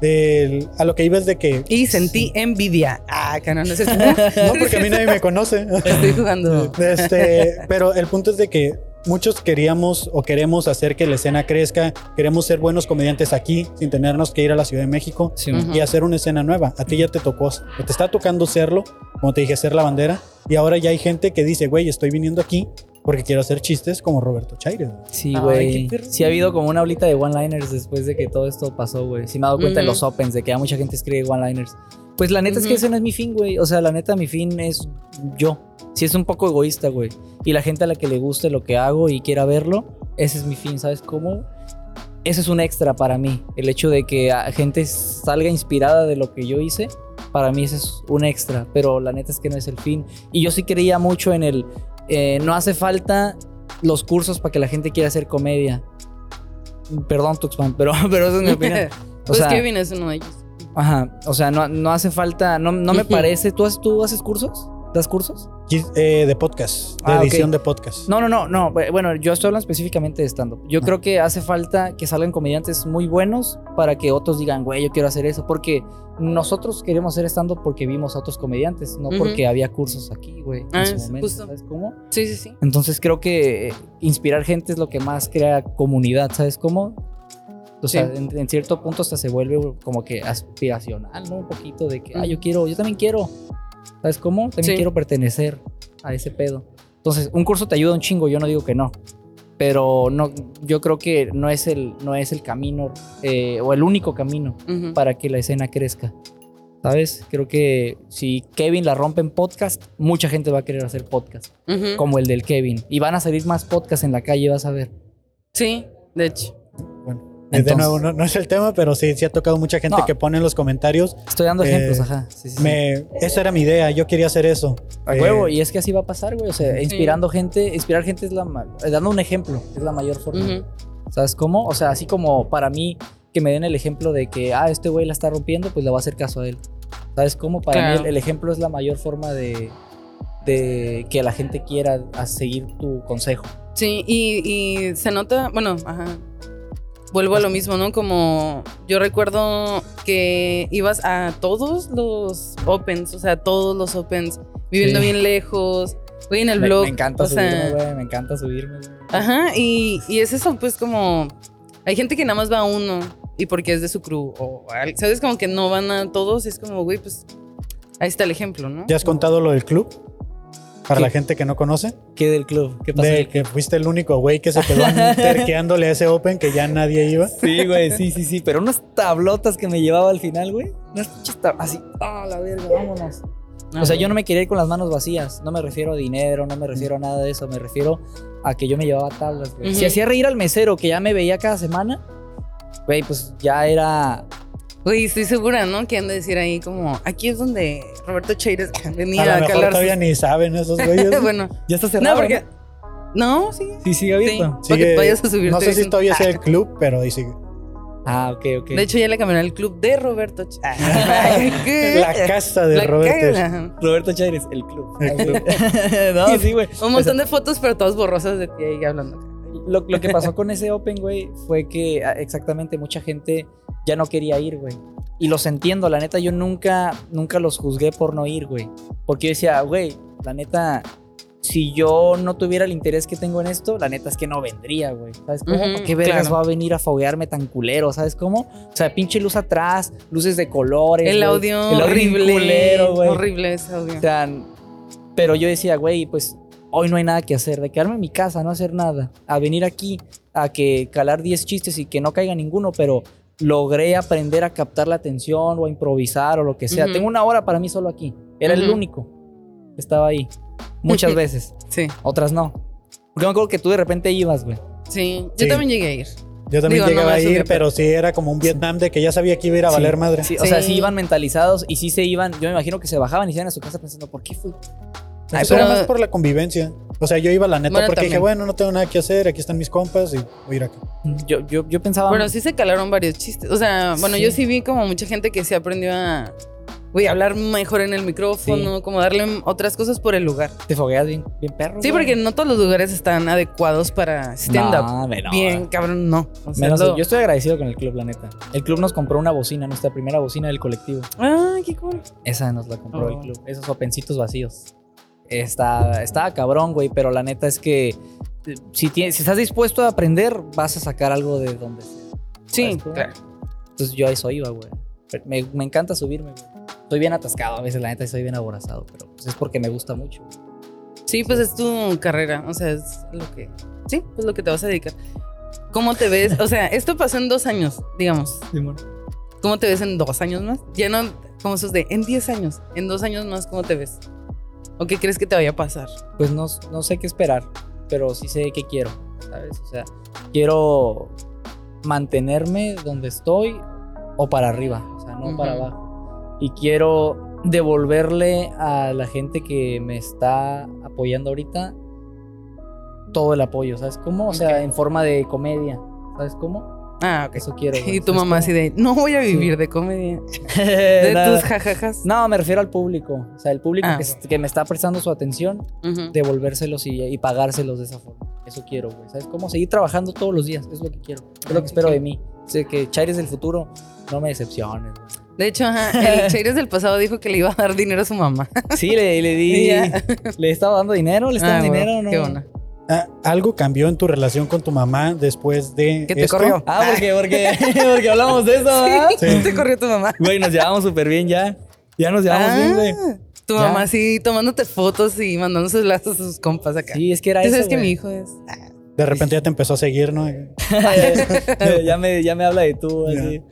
el- a lo que iba es de que.
Y sentí envidia. Ah, que no, no sé.
No, porque a mí nadie me conoce.
Estoy jugando.
Este, pero el punto es de que muchos queríamos o queremos hacer que la escena crezca, queremos ser buenos comediantes aquí sin tenernos que ir a la Ciudad de México
Sí,
y hacer una escena nueva. A ti ya te tocó, te está tocando serlo, como te dije, ser la bandera. Y ahora ya hay gente que dice, güey, estoy viniendo aquí porque quiero hacer chistes como Roberto Chaires.
Sí, güey. Sí ha habido como una olita de one-liners después de que todo esto pasó, güey. Sí me he dado cuenta en
Ujú.
los opens de que ya mucha gente escribe one-liners. Pues la neta es que ese no es mi fin, güey. O sea, la neta mi fin es yo. Sí es un poco egoísta, güey. Y la gente a la que le guste lo que hago y quiera verlo, ese es mi fin, ¿sabes cómo? Ese es un extra para mí. El hecho de que gente salga inspirada de lo que yo hice, para mí ese es un extra. Pero la neta es que no es el fin. Y yo sí creía mucho en el... eh, no hace falta los cursos para que la gente quiera hacer comedia. Perdón, Tuxpan, pero, pero esa es mi opinión. O
pues
sea,
Kevin es uno de ellos.
Ajá, o sea, no, no hace falta, no, no me parece. ¿Tú, has- ¿Tú haces cursos? ¿Das cursos?
Eh, de podcast, de
Ah,
edición de podcast.
No, no, no, no. bu- Bueno, yo estoy hablando específicamente de stand-up. Yo
Ah.
creo que hace falta que salgan comediantes muy buenos para que otros digan, güey, yo quiero hacer eso. Porque nosotros queremos hacer stand-up porque vimos a otros comediantes, no porque había cursos aquí, güey. En
Ah,
su momento,
justo.
¿Sabes cómo?
Sí, sí, sí.
Entonces creo que eh, inspirar gente es lo que más crea comunidad, ¿sabes cómo? O sea,
Sí.
en, en cierto punto hasta se vuelve como que aspiracional, ¿no? Un poquito de que, ah, yo quiero, yo también quiero, ¿sabes cómo? También
Sí.
quiero pertenecer a ese pedo. Entonces, un curso te ayuda un chingo, yo no digo que no. Pero no, yo creo que no es el, no es el camino eh, o el único camino
Ujú.
para que la escena crezca. ¿Sabes? Creo que si Kevin la rompe en podcast, mucha gente va a querer hacer podcast
Ujú.
como el del Kevin. Y van a salir más podcasts en la calle, vas a ver.
Sí, de hecho.
De nuevo, no, no es el tema, pero sí, sí ha tocado mucha gente
No.
que pone en los comentarios.
Estoy dando
Eh,
ejemplos, ajá. Sí, sí, sí.
Me, esa era mi idea, yo quería hacer eso.
A
Eh,
huevo, y es que así va a pasar, güey. O sea,
Sí.
inspirando gente, inspirar gente es la eh, dando un ejemplo, es la mayor forma. ¿Sabes cómo? O sea, así como para mí que me den el ejemplo de que, ah, este güey la está rompiendo, pues le voy a hacer caso a él. ¿Sabes cómo? Para mí el, el ejemplo es la mayor forma de, de que la gente quiera a seguir tu consejo.
Sí, y, y se nota, bueno, ajá. Vuelvo a lo mismo, ¿no? Como yo recuerdo que ibas a todos los opens, o sea, todos los opens, viviendo
Sí.
bien lejos, güey, en el
Me,
blog.
me encanta
o
subirme, güey. Me encanta subirme, güey.
Ajá, y, y es eso, pues como hay gente que nada más va a uno y porque es de su crew, o sabes, como que no van a todos, y es como, güey, pues ahí está el ejemplo, ¿no?
¿Ya has contado lo del club? Para
¿Qué?
la gente que no conoce.
¿Qué del club? ¿Qué pasó?
De que fuiste el único güey que se quedó terqueándole a ese Open que ya nadie iba.
Sí, güey, sí, sí, sí. Pero unas tablotas que me llevaba al final, güey. Unas así, ah, la verga, vámonos. O sea, yo no me quería ir con las manos vacías. No me refiero a dinero, no me refiero a nada de eso. Me refiero a que yo me llevaba tablas, güey. Si hacía reír al mesero, que ya me veía cada semana, güey, pues ya era.
Güey, estoy segura, ¿no? Que han de decir ahí como, aquí es donde Roberto Cheires venía
A lo
a,
mejor todavía ni saben esos güeyes.
bueno,
Ya está
no,
cerrado.
porque. No, sí.
Sí, sigue abierto.
Sí. Para que vayas a subirte
no sé si todavía es el club, pero ahí sigue.
Ah, ok, ok.
De hecho, ya le cambiaron el club de Roberto Ch-
La casa de
La
Roberto.
cara.
Roberto Chaires, el club.
El club.
no, sí, güey.
Un montón de fotos, pero todas borrosas de ti ahí hablando.
Lo, lo que pasó con ese Open, güey, fue que ah, exactamente mucha gente ya no quería ir, güey. Y los entiendo, la neta, yo nunca, nunca los juzgué por no ir, güey. Porque yo decía, güey, la neta, si yo no tuviera el interés que tengo en esto, la neta es que no vendría, güey. ¿Sabes cómo?
Ujú,
¿Por qué vergas
claro.
va a venir a foguearme tan culero? ¿Sabes cómo? O sea, pinche luz atrás, luces de colores.
El audio
El
horrible.
culero, güey.
horrible ese audio.
O sea, pero yo decía, güey, pues hoy no hay nada que hacer. De quedarme en mi casa, no hacer nada. A venir aquí, a que calar 10 chistes y que no caiga ninguno, pero logré aprender a captar la atención o a improvisar o lo que sea. Tengo una hora para mí solo aquí. Era el único. que Estaba ahí. Muchas veces.
Sí,
Otras no. Porque me acuerdo que tú de repente ibas, güey.
sí. Yo
Sí.
también llegué a ir.
Yo también
Digo,
llegaba a ir, pero sí era como un Vietnam de que ya sabía que iba a ir a
Sí.
valer madre.
Sí, o sea,
Sí.
sí iban mentalizados y sí se iban. Yo me imagino que se bajaban y se iban a su casa pensando, ¿por qué fui?
Ay, pero
pero-
más por la convivencia. O sea, yo iba la neta
Bueno,
porque dije, bueno, no tengo nada que hacer, aquí están mis compas y voy a ir acá.
Yo, yo, yo pensaba.
Bueno, sí se calaron varios chistes. O sea, bueno,
Sí.
yo sí vi como mucha gente que se aprendió a güey, hablar mejor en el micrófono, como darle otras cosas por el lugar.
Te fogueas bien, bien perro.
Sí,
güey.
porque no todos los lugares están adecuados para stand-up.
No.
Bien, cabrón, no. O sea,
Menos-
lo-
yo estoy agradecido con el club, la neta. El club nos compró una bocina, nuestra primera bocina del colectivo.
Ah, qué cool.
Esa nos la compró
Oh.
el club. Esos opencitos vacíos. Está, estaba cabrón, güey, pero la neta es que eh, si, tienes, si estás dispuesto a aprender, vas a sacar algo de donde sea.
Sí,
¿Sabes cómo?
claro.
Entonces yo a eso iba, güey. Me, me encanta subirme, güey. Estoy bien atascado a veces, la neta, estoy bien aborazado, pero pues, es porque me gusta mucho.
Sí, pues es tu carrera. O sea, es lo que. Sí, pues lo que te vas a dedicar. ¿Cómo te ves? O sea, esto pasó en dos años, digamos. ¿Cómo te ves en dos años más? Ya no, como esos de en 10 años, en dos años más, ¿cómo te ves? ¿O qué crees que te vaya a pasar?
Pues no, no sé qué esperar, pero sí sé qué quiero, ¿sabes? O sea, quiero mantenerme donde estoy o para arriba, o sea, no para abajo. Y quiero devolverle a la gente que me está apoyando ahorita todo el apoyo, ¿sabes cómo? O sea, en forma de comedia, ¿sabes cómo?
Ah.
Eso quiero. güey,
Y tu
¿sabes
mamá así de, no voy a vivir de comedia.
de
tus jajajas.
No, me refiero al público. O sea, el público
Ah,
que,
bueno.
que me está prestando su atención,
Ujú.
devolvérselos y, y pagárselos de esa forma. Eso quiero, güey. ¿Sabes cómo? Seguir trabajando todos los días. Es lo que quiero. Es lo que espero de mí. Sé que Chaires del futuro no me decepciones. güey.
De hecho, ajá, el Cheires del pasado dijo que le iba a dar dinero a su mamá.
Sí, le, le di. ¿Le estaba dando dinero? ¿Le estaba
Ah,
dando
bueno,
dinero? No.
Qué bueno.
Ah, ¿Algo cambió en tu relación con tu mamá después de
Que te
esto?
corrió.
Ah, porque, porque, porque hablamos de eso.
Sí.
Te corrió tu mamá.
Güey, nos llevamos súper bien ya. Ya nos llevamos bien, güey.
Ah, Tu
Ya.
mamá así tomándote fotos y mandándose lazos a sus compas acá.
Sí, es que era eso.
sabes que mi hijo es.
De repente ya te empezó a seguir, ¿no?
ya, me, ya me habla de tú, así.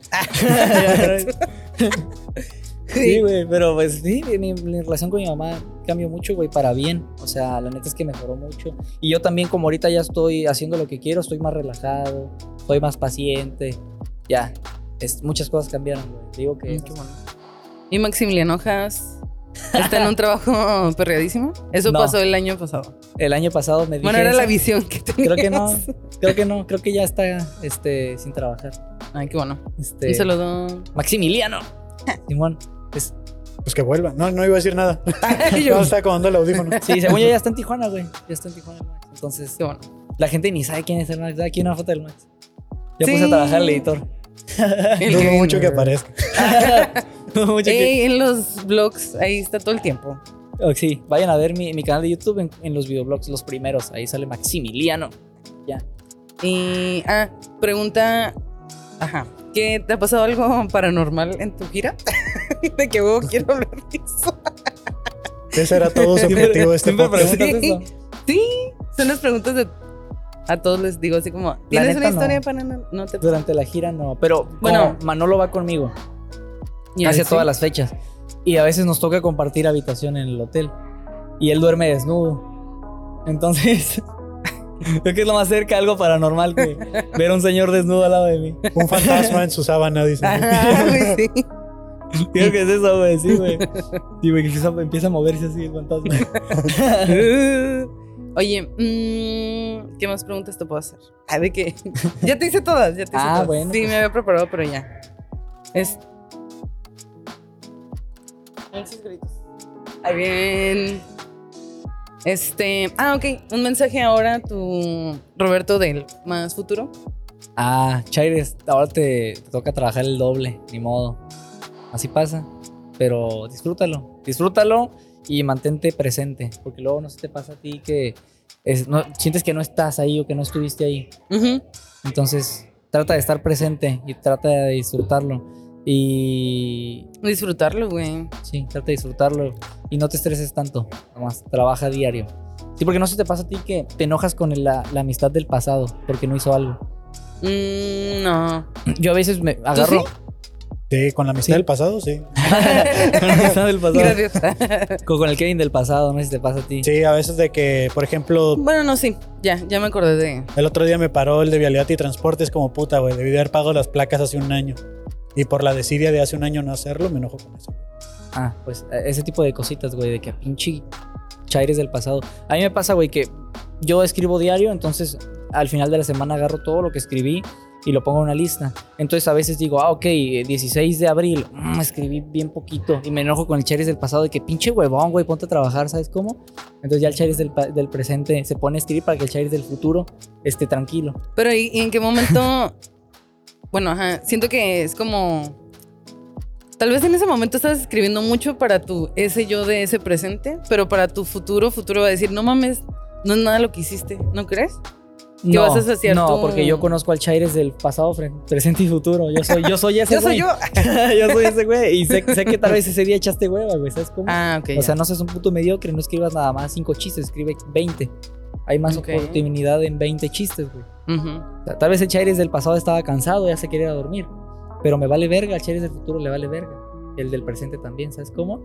Sí, güey, pero pues sí, mi, mi relación con mi mamá cambió mucho, güey, para bien. O sea, la neta es que mejoró mucho. Y yo también, como ahorita ya estoy haciendo lo que quiero, estoy más relajado, estoy más paciente. Ya, es, muchas cosas cambiaron, güey. Digo que
Mm, qué bueno. Y Maximiliano Haas está en un trabajo perreadísimo. Eso
No.
pasó el año pasado.
el año pasado me dije.
Bueno, era
eso.
la visión que
Creo
teníamos.
que no, creo que no, creo que ya está este, sin trabajar.
Ay, qué bueno.
Este,
Un saludo.
Maximiliano. Simón. Es-
Pues que vuelva. No, no iba a decir nada.
Yo,
No, está acomodando el audífono.
sí, según yo ya está en Tijuana, güey. Ya está en Tijuana, Max. Entonces,
bueno.
La gente ni sabe quién es el Max. Aquí una foto del Max. Ya
Sí.
puse a trabajar el editor.
El
Dudo mucho que aparezca.
Mucho que-
en los vlogs, ahí está todo el tiempo.
Oh, sí, vayan a ver mi, mi canal de YouTube en, en los videoblogs, los primeros. Ahí sale Maximiliano. Ya.
Y, ah, pregunta, ajá, ¿qué te ha pasado algo paranormal en tu gira? de que huevo quiero hablar de eso.
Ese era todo su objetivo de este podcast.
Sí. Sí, son las preguntas de a todos les digo así como, ¿tienes
neta,
una historia
no.
paranormal? No te
Durante la gira no. Pero
Bueno.
Manolo va conmigo.
Ya,
Hace
sí.
todas las fechas. Y a veces nos toca compartir habitación en el hotel. Y él duerme desnudo. Entonces, creo que es lo más cerca algo paranormal que ver a un señor desnudo al lado de mí.
Un fantasma en su sábana, dice.
Ajá, güey, sí.
Creo que es eso, güey. Sí, güey. Sí, güey, que empieza, empieza a moverse así el fantasma.
Oye, mm, ¿qué más preguntas te puedo hacer? Ah, de qué. ya te hice todas, ya te hice
Ah,
todas.
bueno,
Sí,
pues.
me había preparado, pero ya. Es. Muchos gritos. Ahí bien. Este. Ah, ok. Un mensaje ahora a tu Roberto del más futuro.
Ah, Chaires, ahora te, te toca trabajar el doble, ni modo. Así pasa. Pero disfrútalo, disfrútalo y mantente presente, porque luego no se te pasa a ti que es- no, sientes que no estás ahí o que no estuviste ahí. Entonces, trata de estar presente y trata de disfrutarlo. Y
Disfrutarlo, güey.
sí, trata de disfrutarlo y no te estreses tanto. Nomás trabaja diario. Sí, porque no se te pasa a ti que te enojas con la, la amistad del pasado porque no hizo algo.
Mm, no.
Yo a veces me agarro.
Sí, con la amistad
Sí.
del pasado, sí.
con la amistad del pasado.
Gracias.
Con, con el Kevin del pasado, no sé si te pasa a ti.
Sí, a veces de que, por ejemplo,
bueno, no, sí. Ya, ya me acordé de.
el otro día me paró el de vialidad y transporte, es como puta, güey, debí de haber pagado las placas hace un año. Y por la desidia de hace un año no hacerlo, me enojo con eso.
Ah, pues eh, ese tipo de cositas, güey, de que pinche chaires del pasado. A mí me pasa, güey, que yo escribo diario, entonces al final de la semana agarro todo lo que escribí y lo pongo en una lista. Entonces a veces digo, ah, ok, eh, 16 de abril, mm, escribí bien poquito y me enojo con el chaires del pasado de que pinche huevón, güey, ponte a trabajar, ¿sabes cómo? Entonces ya el chaires del, del presente se pone a escribir para que el chaires del futuro esté tranquilo.
Pero ¿y, y en qué momento? Bueno, ajá. Siento que es como. Tal vez en ese momento estás escribiendo mucho para tu ese yo de ese presente, pero para tu futuro, futuro va a decir, no mames, no es nada lo que hiciste, ¿no crees? Que vas a saciar
no,
tu-
porque yo conozco al Chaires del pasado, presente y futuro. Yo soy, yo soy ese
Yo soy
güey.
yo.
yo soy ese güey. Y sé, sé que tal vez ese día echaste hueva, güey. ¿Sabes cómo?
Ah, ok.
o sea, no seas un puto mediocre, no escribas nada más cinco chistes, escribe 20. Hay más
Ok.
oportunidad en 20 chistes, güey. O sea, tal vez el Chaires del pasado estaba cansado, ya se quería ir a dormir. Pero me vale verga, al Chaires del futuro le vale verga. El del presente también, ¿sabes cómo?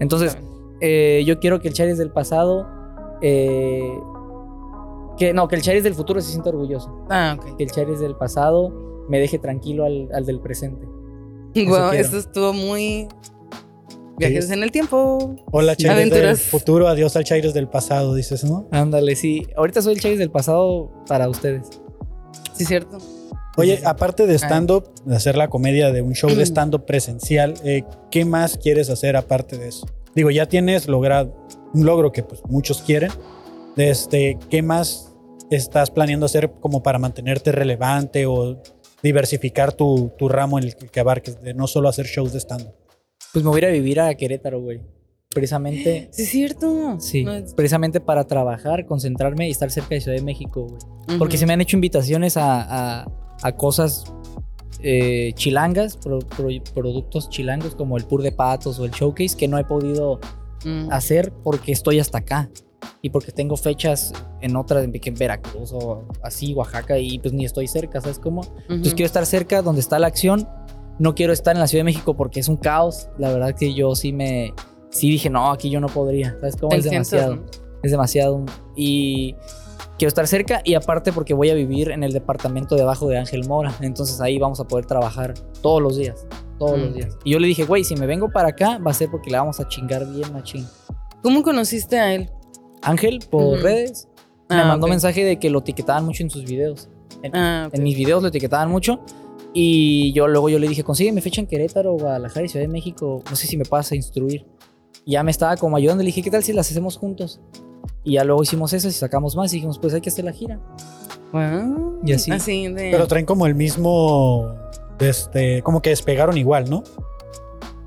Entonces, eh, yo quiero que el Chaires del pasado. eh, que no, que el Chaires del futuro se sienta orgulloso.
Ah, ok.
Que el Chaires del pasado me deje tranquilo al, al del presente.
Wow, esto estuvo muy. Viajes
Sí.
en el tiempo.
Hola, Chaires del futuro, adiós al Chaires del pasado, dices, ¿no?
Ándale, sí. Ahorita soy el Chaires del pasado para ustedes.
Sí, cierto.
Oye, aparte de stand-up, de hacer la comedia de un show de stand-up presencial, eh, ¿qué más quieres hacer aparte de eso? Digo, ya tienes logrado un logro que pues muchos quieren. Este, ¿Qué más estás planeando hacer como para mantenerte relevante o diversificar tu, tu ramo en el que abarques, de no solo hacer shows de stand-up?
Pues me voy a ir a vivir a Querétaro, güey. Precisamente.
Sí, es cierto.
Sí,
No es-
precisamente para trabajar, concentrarme y estar cerca de Ciudad de México, güey. Porque
Ujú.
se me han hecho invitaciones a, a- a cosas eh, chilangas, pro- pro- productos chilangos como el Pur de Patos o el Showcase que no he podido
Mm.
hacer porque estoy hasta acá y porque tengo fechas en otras, en Veracruz o así, Oaxaca y pues ni estoy cerca, ¿sabes cómo? Entonces
Ujú.
quiero estar cerca donde está la acción. No quiero estar en la Ciudad de México porque es un caos. La verdad que yo sí me... Sí dije, no, aquí yo no podría. ¿Sabes cómo? Es demasiado.
¿no?
Es demasiado. Y quiero estar cerca y aparte porque voy a vivir en el departamento de abajo de Ángel Mora. Entonces ahí vamos a poder trabajar todos los días. Todos los
Mm.
días. Y yo le dije, güey, si me vengo para acá va a ser porque la vamos a chingar bien machín.
¿Cómo conociste a él?
Ángel, por
Ujú.
redes, me
Ah,
mandó
ok.
mensaje de que lo etiquetaban mucho en sus videos. En,
Ah,
en mis videos lo etiquetaban mucho. Y yo luego yo le dije, consígueme fecha en Querétaro, Guadalajara y Ciudad de México. No sé si me pasas a instruir. Y ya me estaba como ayudando. Le dije, ¿qué tal si las hacemos juntos? Y ya luego hicimos eso y sacamos más. Y dijimos, pues hay que hacer la gira.
Wow.
Y así.
Así de.
Pero traen como el mismo, este, como que despegaron igual, ¿no?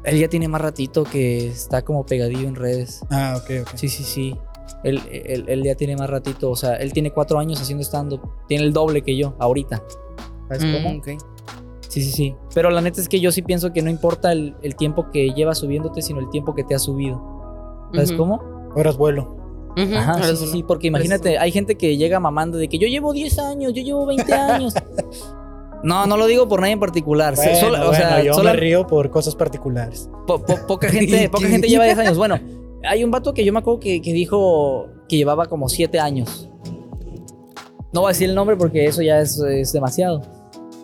Él ya tiene más ratito que está como pegadillo en redes.
Ah, ok, ok.
Sí, sí, sí. Él, él, él ya tiene más ratito. O sea, él tiene cuatro años haciendo stand-up. Tiene el doble que yo ahorita. ¿Sabes
Mm,
cómo?
ok.
Sí, sí, sí. Pero la neta es que yo sí pienso que no importa el, el tiempo que llevas subiéndote, sino el tiempo que te has subido. ¿Sabes
Ujú.
cómo?
Horas vuelo.
Ajá,
ahora
sí, sí. Porque imagínate, hay gente que llega mamando de que yo llevo 10 años, yo llevo 20 años. No, no lo digo por nadie en particular.
Bueno,
o sea,
yo
sola-
me río por cosas particulares.
po- po- poca gente, poca gente lleva 10 años. Bueno, hay un vato que yo me acuerdo que, que dijo que llevaba como 7 años. No voy a decir el nombre porque eso ya es, es demasiado.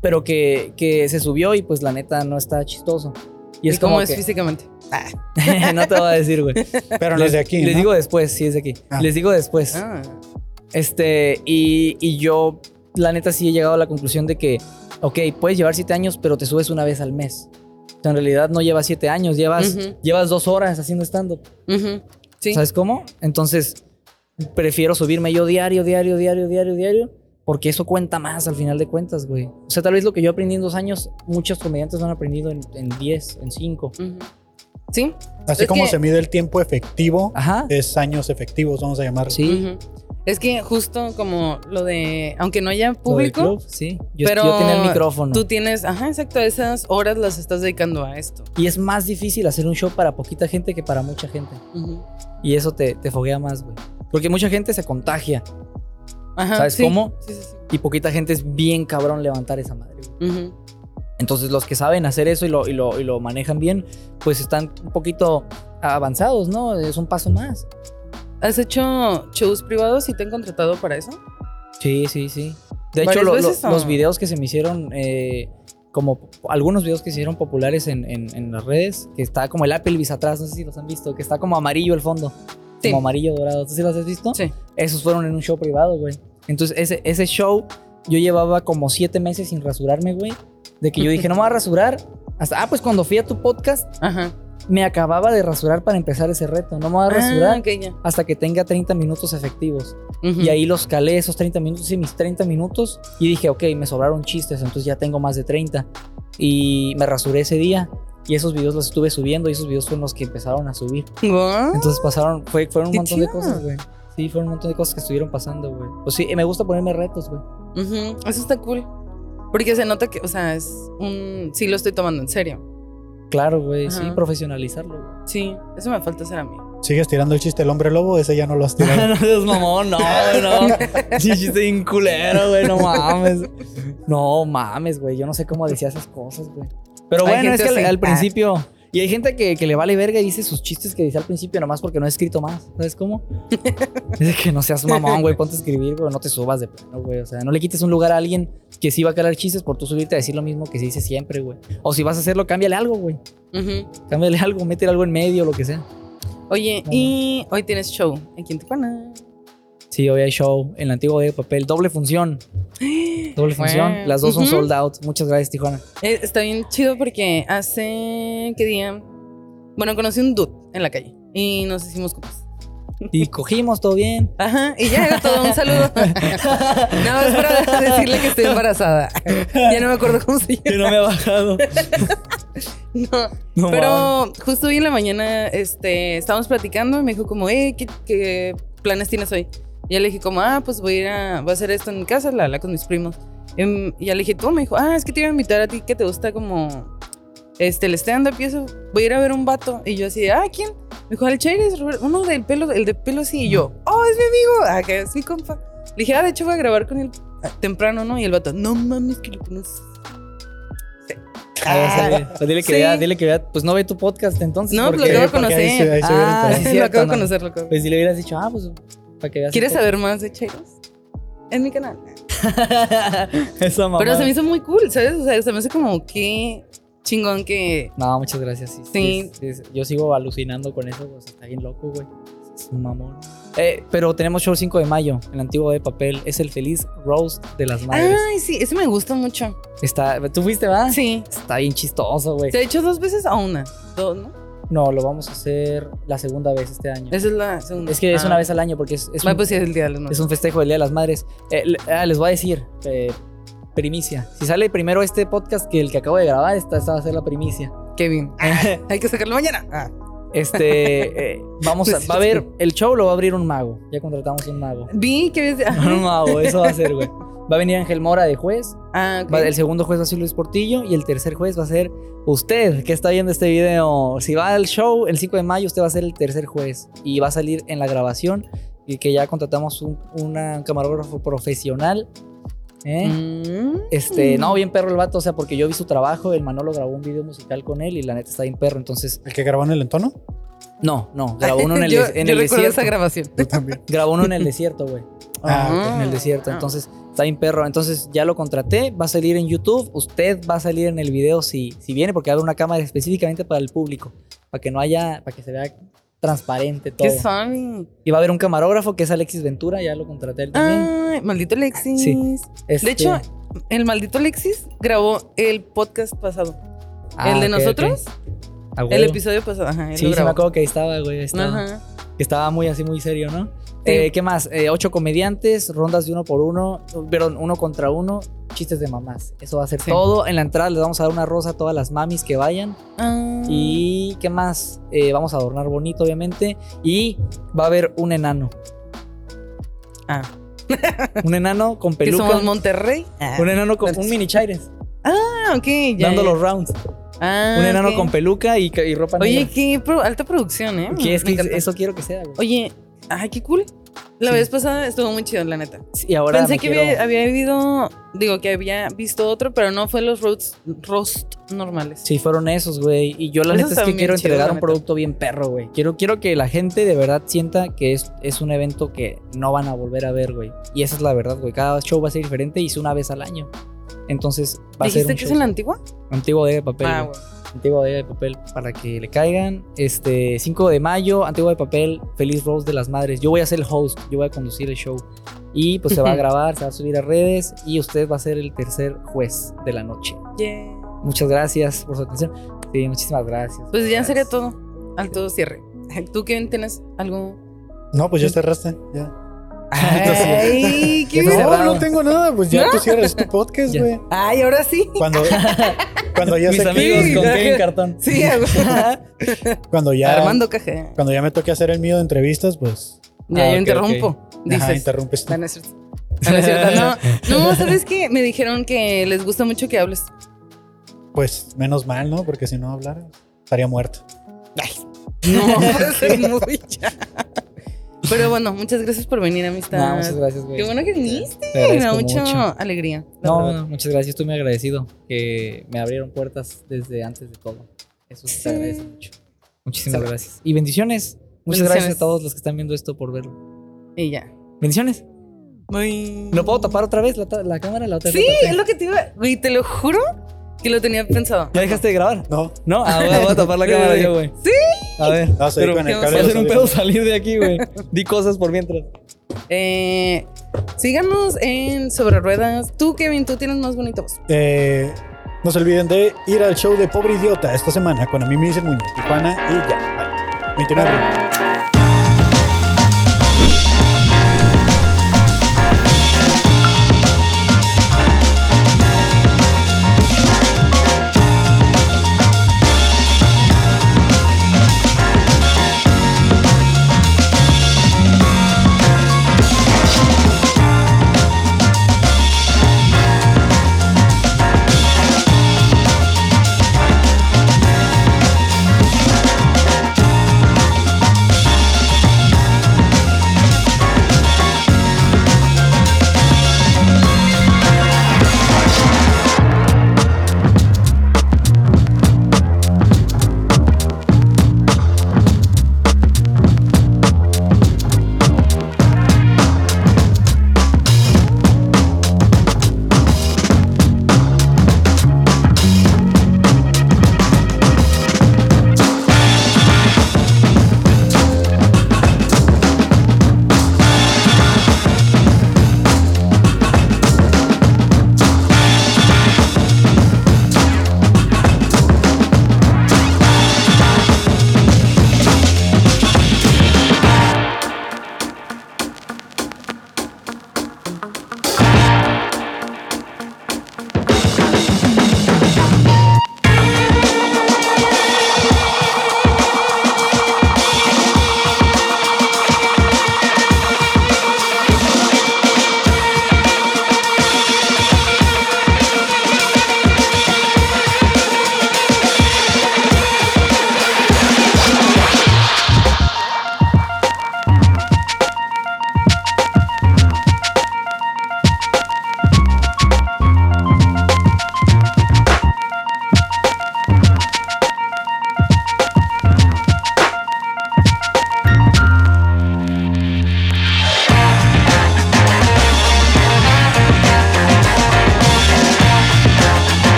Pero que, que se subió y pues la neta no está chistoso. Y
¿Y,
es
cómo
como
es
que-
físicamente?
no te voy a decir, güey.
Pero no es de aquí,
Les
¿no?
digo después, sí es de aquí.
Ah.
Les digo después.
Ah.
Este, y, y yo, la neta, sí he llegado a la conclusión de que, ok, puedes llevar siete años, pero te subes una vez al mes. O sea, en realidad no llevas siete años, llevas, llevas dos horas haciendo stand-up.
Sí.
¿Sabes cómo? Entonces, prefiero subirme yo diario, diario, diario, diario, diario, Porque eso cuenta más al final de cuentas, güey. O sea, tal vez lo que yo aprendí en dos años, muchos comediantes lo han aprendido en, en 10, en 5.
Ujú. Sí.
Así
Es
como
que-
se mide el tiempo efectivo,
Ajá.
es años efectivos, vamos a llamarlo.
Sí.
Ujú. Es que justo como lo de, aunque no haya público,
club, sí. Yo,
pero
yo tenía el micrófono.
tú tienes, ajá, exacto, esas horas las estás dedicando a esto.
Y es más difícil hacer un show para poquita gente que para mucha gente.
Ujú.
Y eso te, te foguea más, güey. Porque mucha gente se contagia.
Ajá,
¿Sabes
sí.
cómo?
Sí, sí, sí.
Y poquita gente es bien cabrón levantar esa madre. Entonces los que saben hacer eso y lo, y lo, y lo manejan bien, pues están un poquito avanzados, ¿no? Es un paso más.
¿Has hecho shows privados y te han contratado para eso?
Sí, sí, sí. De hecho,
¿Varias
lo- lo-
veces o?
los videos que se me hicieron, eh, como algunos videos que se hicieron populares en, en- en las redes, que está como el Applebee's atrás, no sé si los han visto, que está como amarillo el fondo,
Sí.
como amarillo dorado. ¿Tú sí los has visto?
Sí.
Esos fueron en un show privado, güey. Entonces, ese, ese show, yo llevaba como siete meses sin rasurarme, güey. De que yo dije, no me voy a rasurar. Hasta, ah, pues cuando fui a tu podcast,
Ajá.
me acababa de rasurar para empezar ese reto. No me voy a rasurar
Ah, ok, ya.
hasta que tenga 30 minutos efectivos.
Ujú.
Y ahí los calé esos 30 minutos y mis 30 minutos. Y dije, ok, me sobraron chistes, entonces ya tengo más de 30. Y me rasuré ese día. Y esos videos los estuve subiendo y esos videos fueron los que empezaron a subir.
Guau.
Entonces pasaron, fue, fueron un
Qué
montón de
chido.
cosas, güey. Sí, fueron un montón de cosas que estuvieron pasando, güey. Pues sí, me gusta ponerme retos, güey.
Ujú, Eso está cool. Porque se nota que, o sea, es un. Sí, lo estoy tomando en serio.
Claro, güey, sí, profesionalizarlo, güey.
Sí, eso me falta hacer a mí.
¿Sigues tirando el chiste del hombre lobo? Ese ya no lo has tirado.
no seas mamón, no, güey, no. Sí, chiste bien culero, güey, no mames. No mames, güey, yo no sé cómo decía esas cosas, güey. Pero
Hay
bueno, es que al, al
Ah.
principio... Y hay gente que, que le vale verga y dice sus chistes que dice al principio nomás porque no ha escrito más. ¿Sabes cómo? Dice que no seas mamón, güey, ponte a escribir, güey, no te subas de plano, güey. O sea, no le quites un lugar a alguien que sí va a calar chistes por tú subirte a decir lo mismo que se dice siempre, güey. O si vas a hacerlo, cámbiale algo, güey. Cámbiale algo, métele algo en medio, lo que sea.
Oye, y hoy tienes show aquí en Tijuana.
Sí, hoy hay show en la antigua de papel. Doble función. Doble función. Las dos son sold out. Muchas gracias, Tijuana.
Eh, está bien chido porque hace. ¿Qué día? Bueno, conocí un dude en la calle y nos hicimos compas.
Y cogimos, todo bien.
Ajá, y ya era todo. Un saludo. Nada más para decirle que estoy embarazada. Ya no me acuerdo cómo se llama.
Que no me ha bajado.
No,
No
pero justo hoy en la mañana este, estábamos platicando y me dijo como, eh, ¿qué, qué planes tienes hoy? Y ya le dije como, ah, pues voy a ir a, voy a hacer esto en mi casa, la habla con mis primos. Em, y ya le dije, tú, me dijo, ah, es que te iba a invitar a ti que te gusta como, este, el stand-up y eso. Voy a ir a ver un vato. Y yo así de, ah, ¿quién? Me dijo, el Chayres, Robert- uno del pelo, el de pelo así. Y yo, oh, es mi amigo, ah, que es mi compa. Le dije, ah, de hecho voy a grabar con él ah, temprano, ¿no? Y el vato, no mames, que lo conoces.
Ah, sabía. Pues dile que
Sí.
vea, dile que vea. Pues no ve tu podcast entonces.
No, pues
porque-
lo acabo de
Porque ahí se-
conocer.
ahí se
Ah, sí,
lo acabo de
no.
conocer, lo acabo de
Pues si le hubieras dicho, ah, pues para que veas.
¿Quieres saber más de Chairos? En mi canal.
Esa mamá.
Pero se me hizo muy cool, ¿sabes? O sea, se me hace como que chingón que.
No, muchas gracias. Sí,
Sí.
sí, sí, Yo sigo alucinando con eso, pues está bien loco, güey. Es un mamón. Eh, pero tenemos show el 5 de mayo, el antiguo de papel. Es el feliz roast de las madres.
Ay, sí, ese me gusta mucho.
Está, ¿Tú fuiste, va?
Sí.
Está bien chistoso, güey.
¿Se ha hecho dos veces o una? Dos, ¿no?
No, lo vamos a hacer la segunda vez este año.
Esa es la segunda.
Es que es
Ah.
una vez al año porque es, es, un,
pues sí, es el día de las
es
madres.
un festejo del Día de las Madres. Eh, ah, les voy a decir, eh, primicia. Si sale primero este podcast que el que acabo de grabar, esta, esta va a ser la primicia.
Qué bien. Hay que sacarlo mañana. Ah.
Este, eh, vamos a, va a haber, el show lo va a abrir un mago. Ya contratamos un mago.
Vi que.
Un mago, eso va a ser, güey. Va a venir Ángel Mora de juez.
Ah, ok.
Va- el segundo juez va a ser Luis Portillo. Y el tercer juez va a ser usted, que está viendo este video. Si va al show el 5 de mayo, usted va a ser el tercer juez. Y va a salir en la grabación. Y que ya contratamos un, una- un camarógrafo profesional. ¿eh?
Mm.
Este, no, bien perro el vato, o sea, porque yo vi su trabajo, el Manolo grabó un video musical con él y la neta está bien perro, entonces,
¿El que grabó en el entono?
no, no, grabó uno en el,
yo,
en
yo
el
recuerdo
desierto.
esa grabación.
Yo también.
Grabó uno en el desierto, güey.
Ah,
en el desierto.
Ah.
Entonces, está bien perro. Entonces, ya lo contraté. Va a salir en YouTube. Usted va a salir en el video si, si viene, porque hago una cámara específicamente para el público. Para que no haya, para que se vea transparente todo.
Qué suave.
Y va a haber un camarógrafo que es Alexis Ventura. Ya lo contraté él también.
Ay, maldito Alexis.
Sí. Este-
De hecho, el maldito Alexis grabó el podcast pasado.
ah,
el de
ok,
nosotros, el episodio pasado. Ajá, él
Sí,
lo
sí, me
grabó.
acuerdo que ahí estaba, güey. estaba.
Ajá.
Que estaba muy así, muy serio, ¿no? Eh, ¿Qué más? Eh, ocho comediantes, rondas de uno por uno, perdón, uno contra uno, chistes de mamás. Eso va a ser
Sí.
todo. En la entrada les vamos a dar una rosa a todas las mamis que vayan.
Ah,
Y ¿qué más? Eh, vamos a adornar bonito, obviamente. Y va a haber un enano.
ah,
Un enano con
que
peluca.
somos Monterrey. Ah,
Un enano con un mini chaires.
Ah, ok, ya.
dando
ya.
los rounds.
Ah,
un enano con peluca y, y ropa
Oye,
negra.
qué pro- alta producción, ¿eh?
Que es que eso quiero que sea, güey.
Oye, ay, qué cool. La
Sí.
vez pasada estuvo muy chido, la neta.
Y ahora
Pensé que
quiero-
había, había vivido, digo, que había visto otro, pero no fue los roasts, roast normales.
Sí, fueron esos, güey. Y yo la
Esos
neta es que quiero entregar un producto bien perro, güey. Quiero, quiero que la gente de verdad sienta que es, es un evento que no van a volver a ver, güey. Y esa es la verdad, güey. Cada show va a ser diferente y es una vez al año. Entonces va a ser
¿Dijiste que es en la antigua?
antiguo de papel.
Ah, bueno.
Antiguo de papel para que le caigan. Este 5 de mayo, antiguo de papel, feliz Rose de las Madres. Yo voy a ser el host, yo voy a conducir el show. Y pues se va a grabar, se va a subir a redes y usted va a ser el tercer juez de la noche.
Yeah.
Muchas gracias por su atención. Sí, muchísimas gracias.
Pues ya
Gracias.
sería todo. Al todo cierre. ¿Tú, Kevin, tienes algo?
No, pues ya cerraste. Ya.
Ay, qué
No,
cerrado.
no tengo nada. Pues ya tú cierras tu podcast, güey.
Ay, ahora sí.
Cuando, cuando ya
Mis
sé
amigos con. Kevin Cartón.
Sí,
cuando ya
Armando Caja.
cuando ya me toque hacer el mío de entrevistas, pues
Ya,
Ah,
yo interrumpo.
ajá,
Dices.
interrumpes tú.
No, no es cierto. No, no es cierto. No, no, ¿sabes qué? Me dijeron que les gusta mucho que hables.
Pues menos mal, ¿no? Porque si no hablara, estaría muerto.
No, eso es muy ya. Pero bueno, muchas gracias por venir, amistad.
No, muchas gracias, güey.
Qué bueno que viniste.
Te
Me da mucha
mucho.
alegría.
No,
verdad.
no, muchas gracias. Estoy muy agradecido que me abrieron puertas desde antes de todo. Eso se
Sí.
agradece mucho. Muchísimas gracias. Y bendiciones. Muchas
Bendiciones.
gracias a todos los que están viendo esto por verlo.
Y ya.
Bendiciones.
Muy...
¿Lo puedo tapar otra vez la, cámara? La otra
Sí, es lo que te iba. Güey, te lo juro que lo tenía pensado.
¿Ya dejaste de grabar?
No,
No, ah, voy a, voy a tapar la cámara yo, güey.
Sí.
A ver.
no, seguí
Pero
con el
¿qué
cable
Va a ser un pedo salir de aquí, güey. Di cosas por mientras.
Eh, síganos en Sobre Ruedas. Tú, Kevin, tú tienes más bonita voz.
Eh, no se olviden de ir al show de Pobre Idiota esta semana con a mí me dicen Muñoz, Tijuana y ya. Bye. 29 de abril.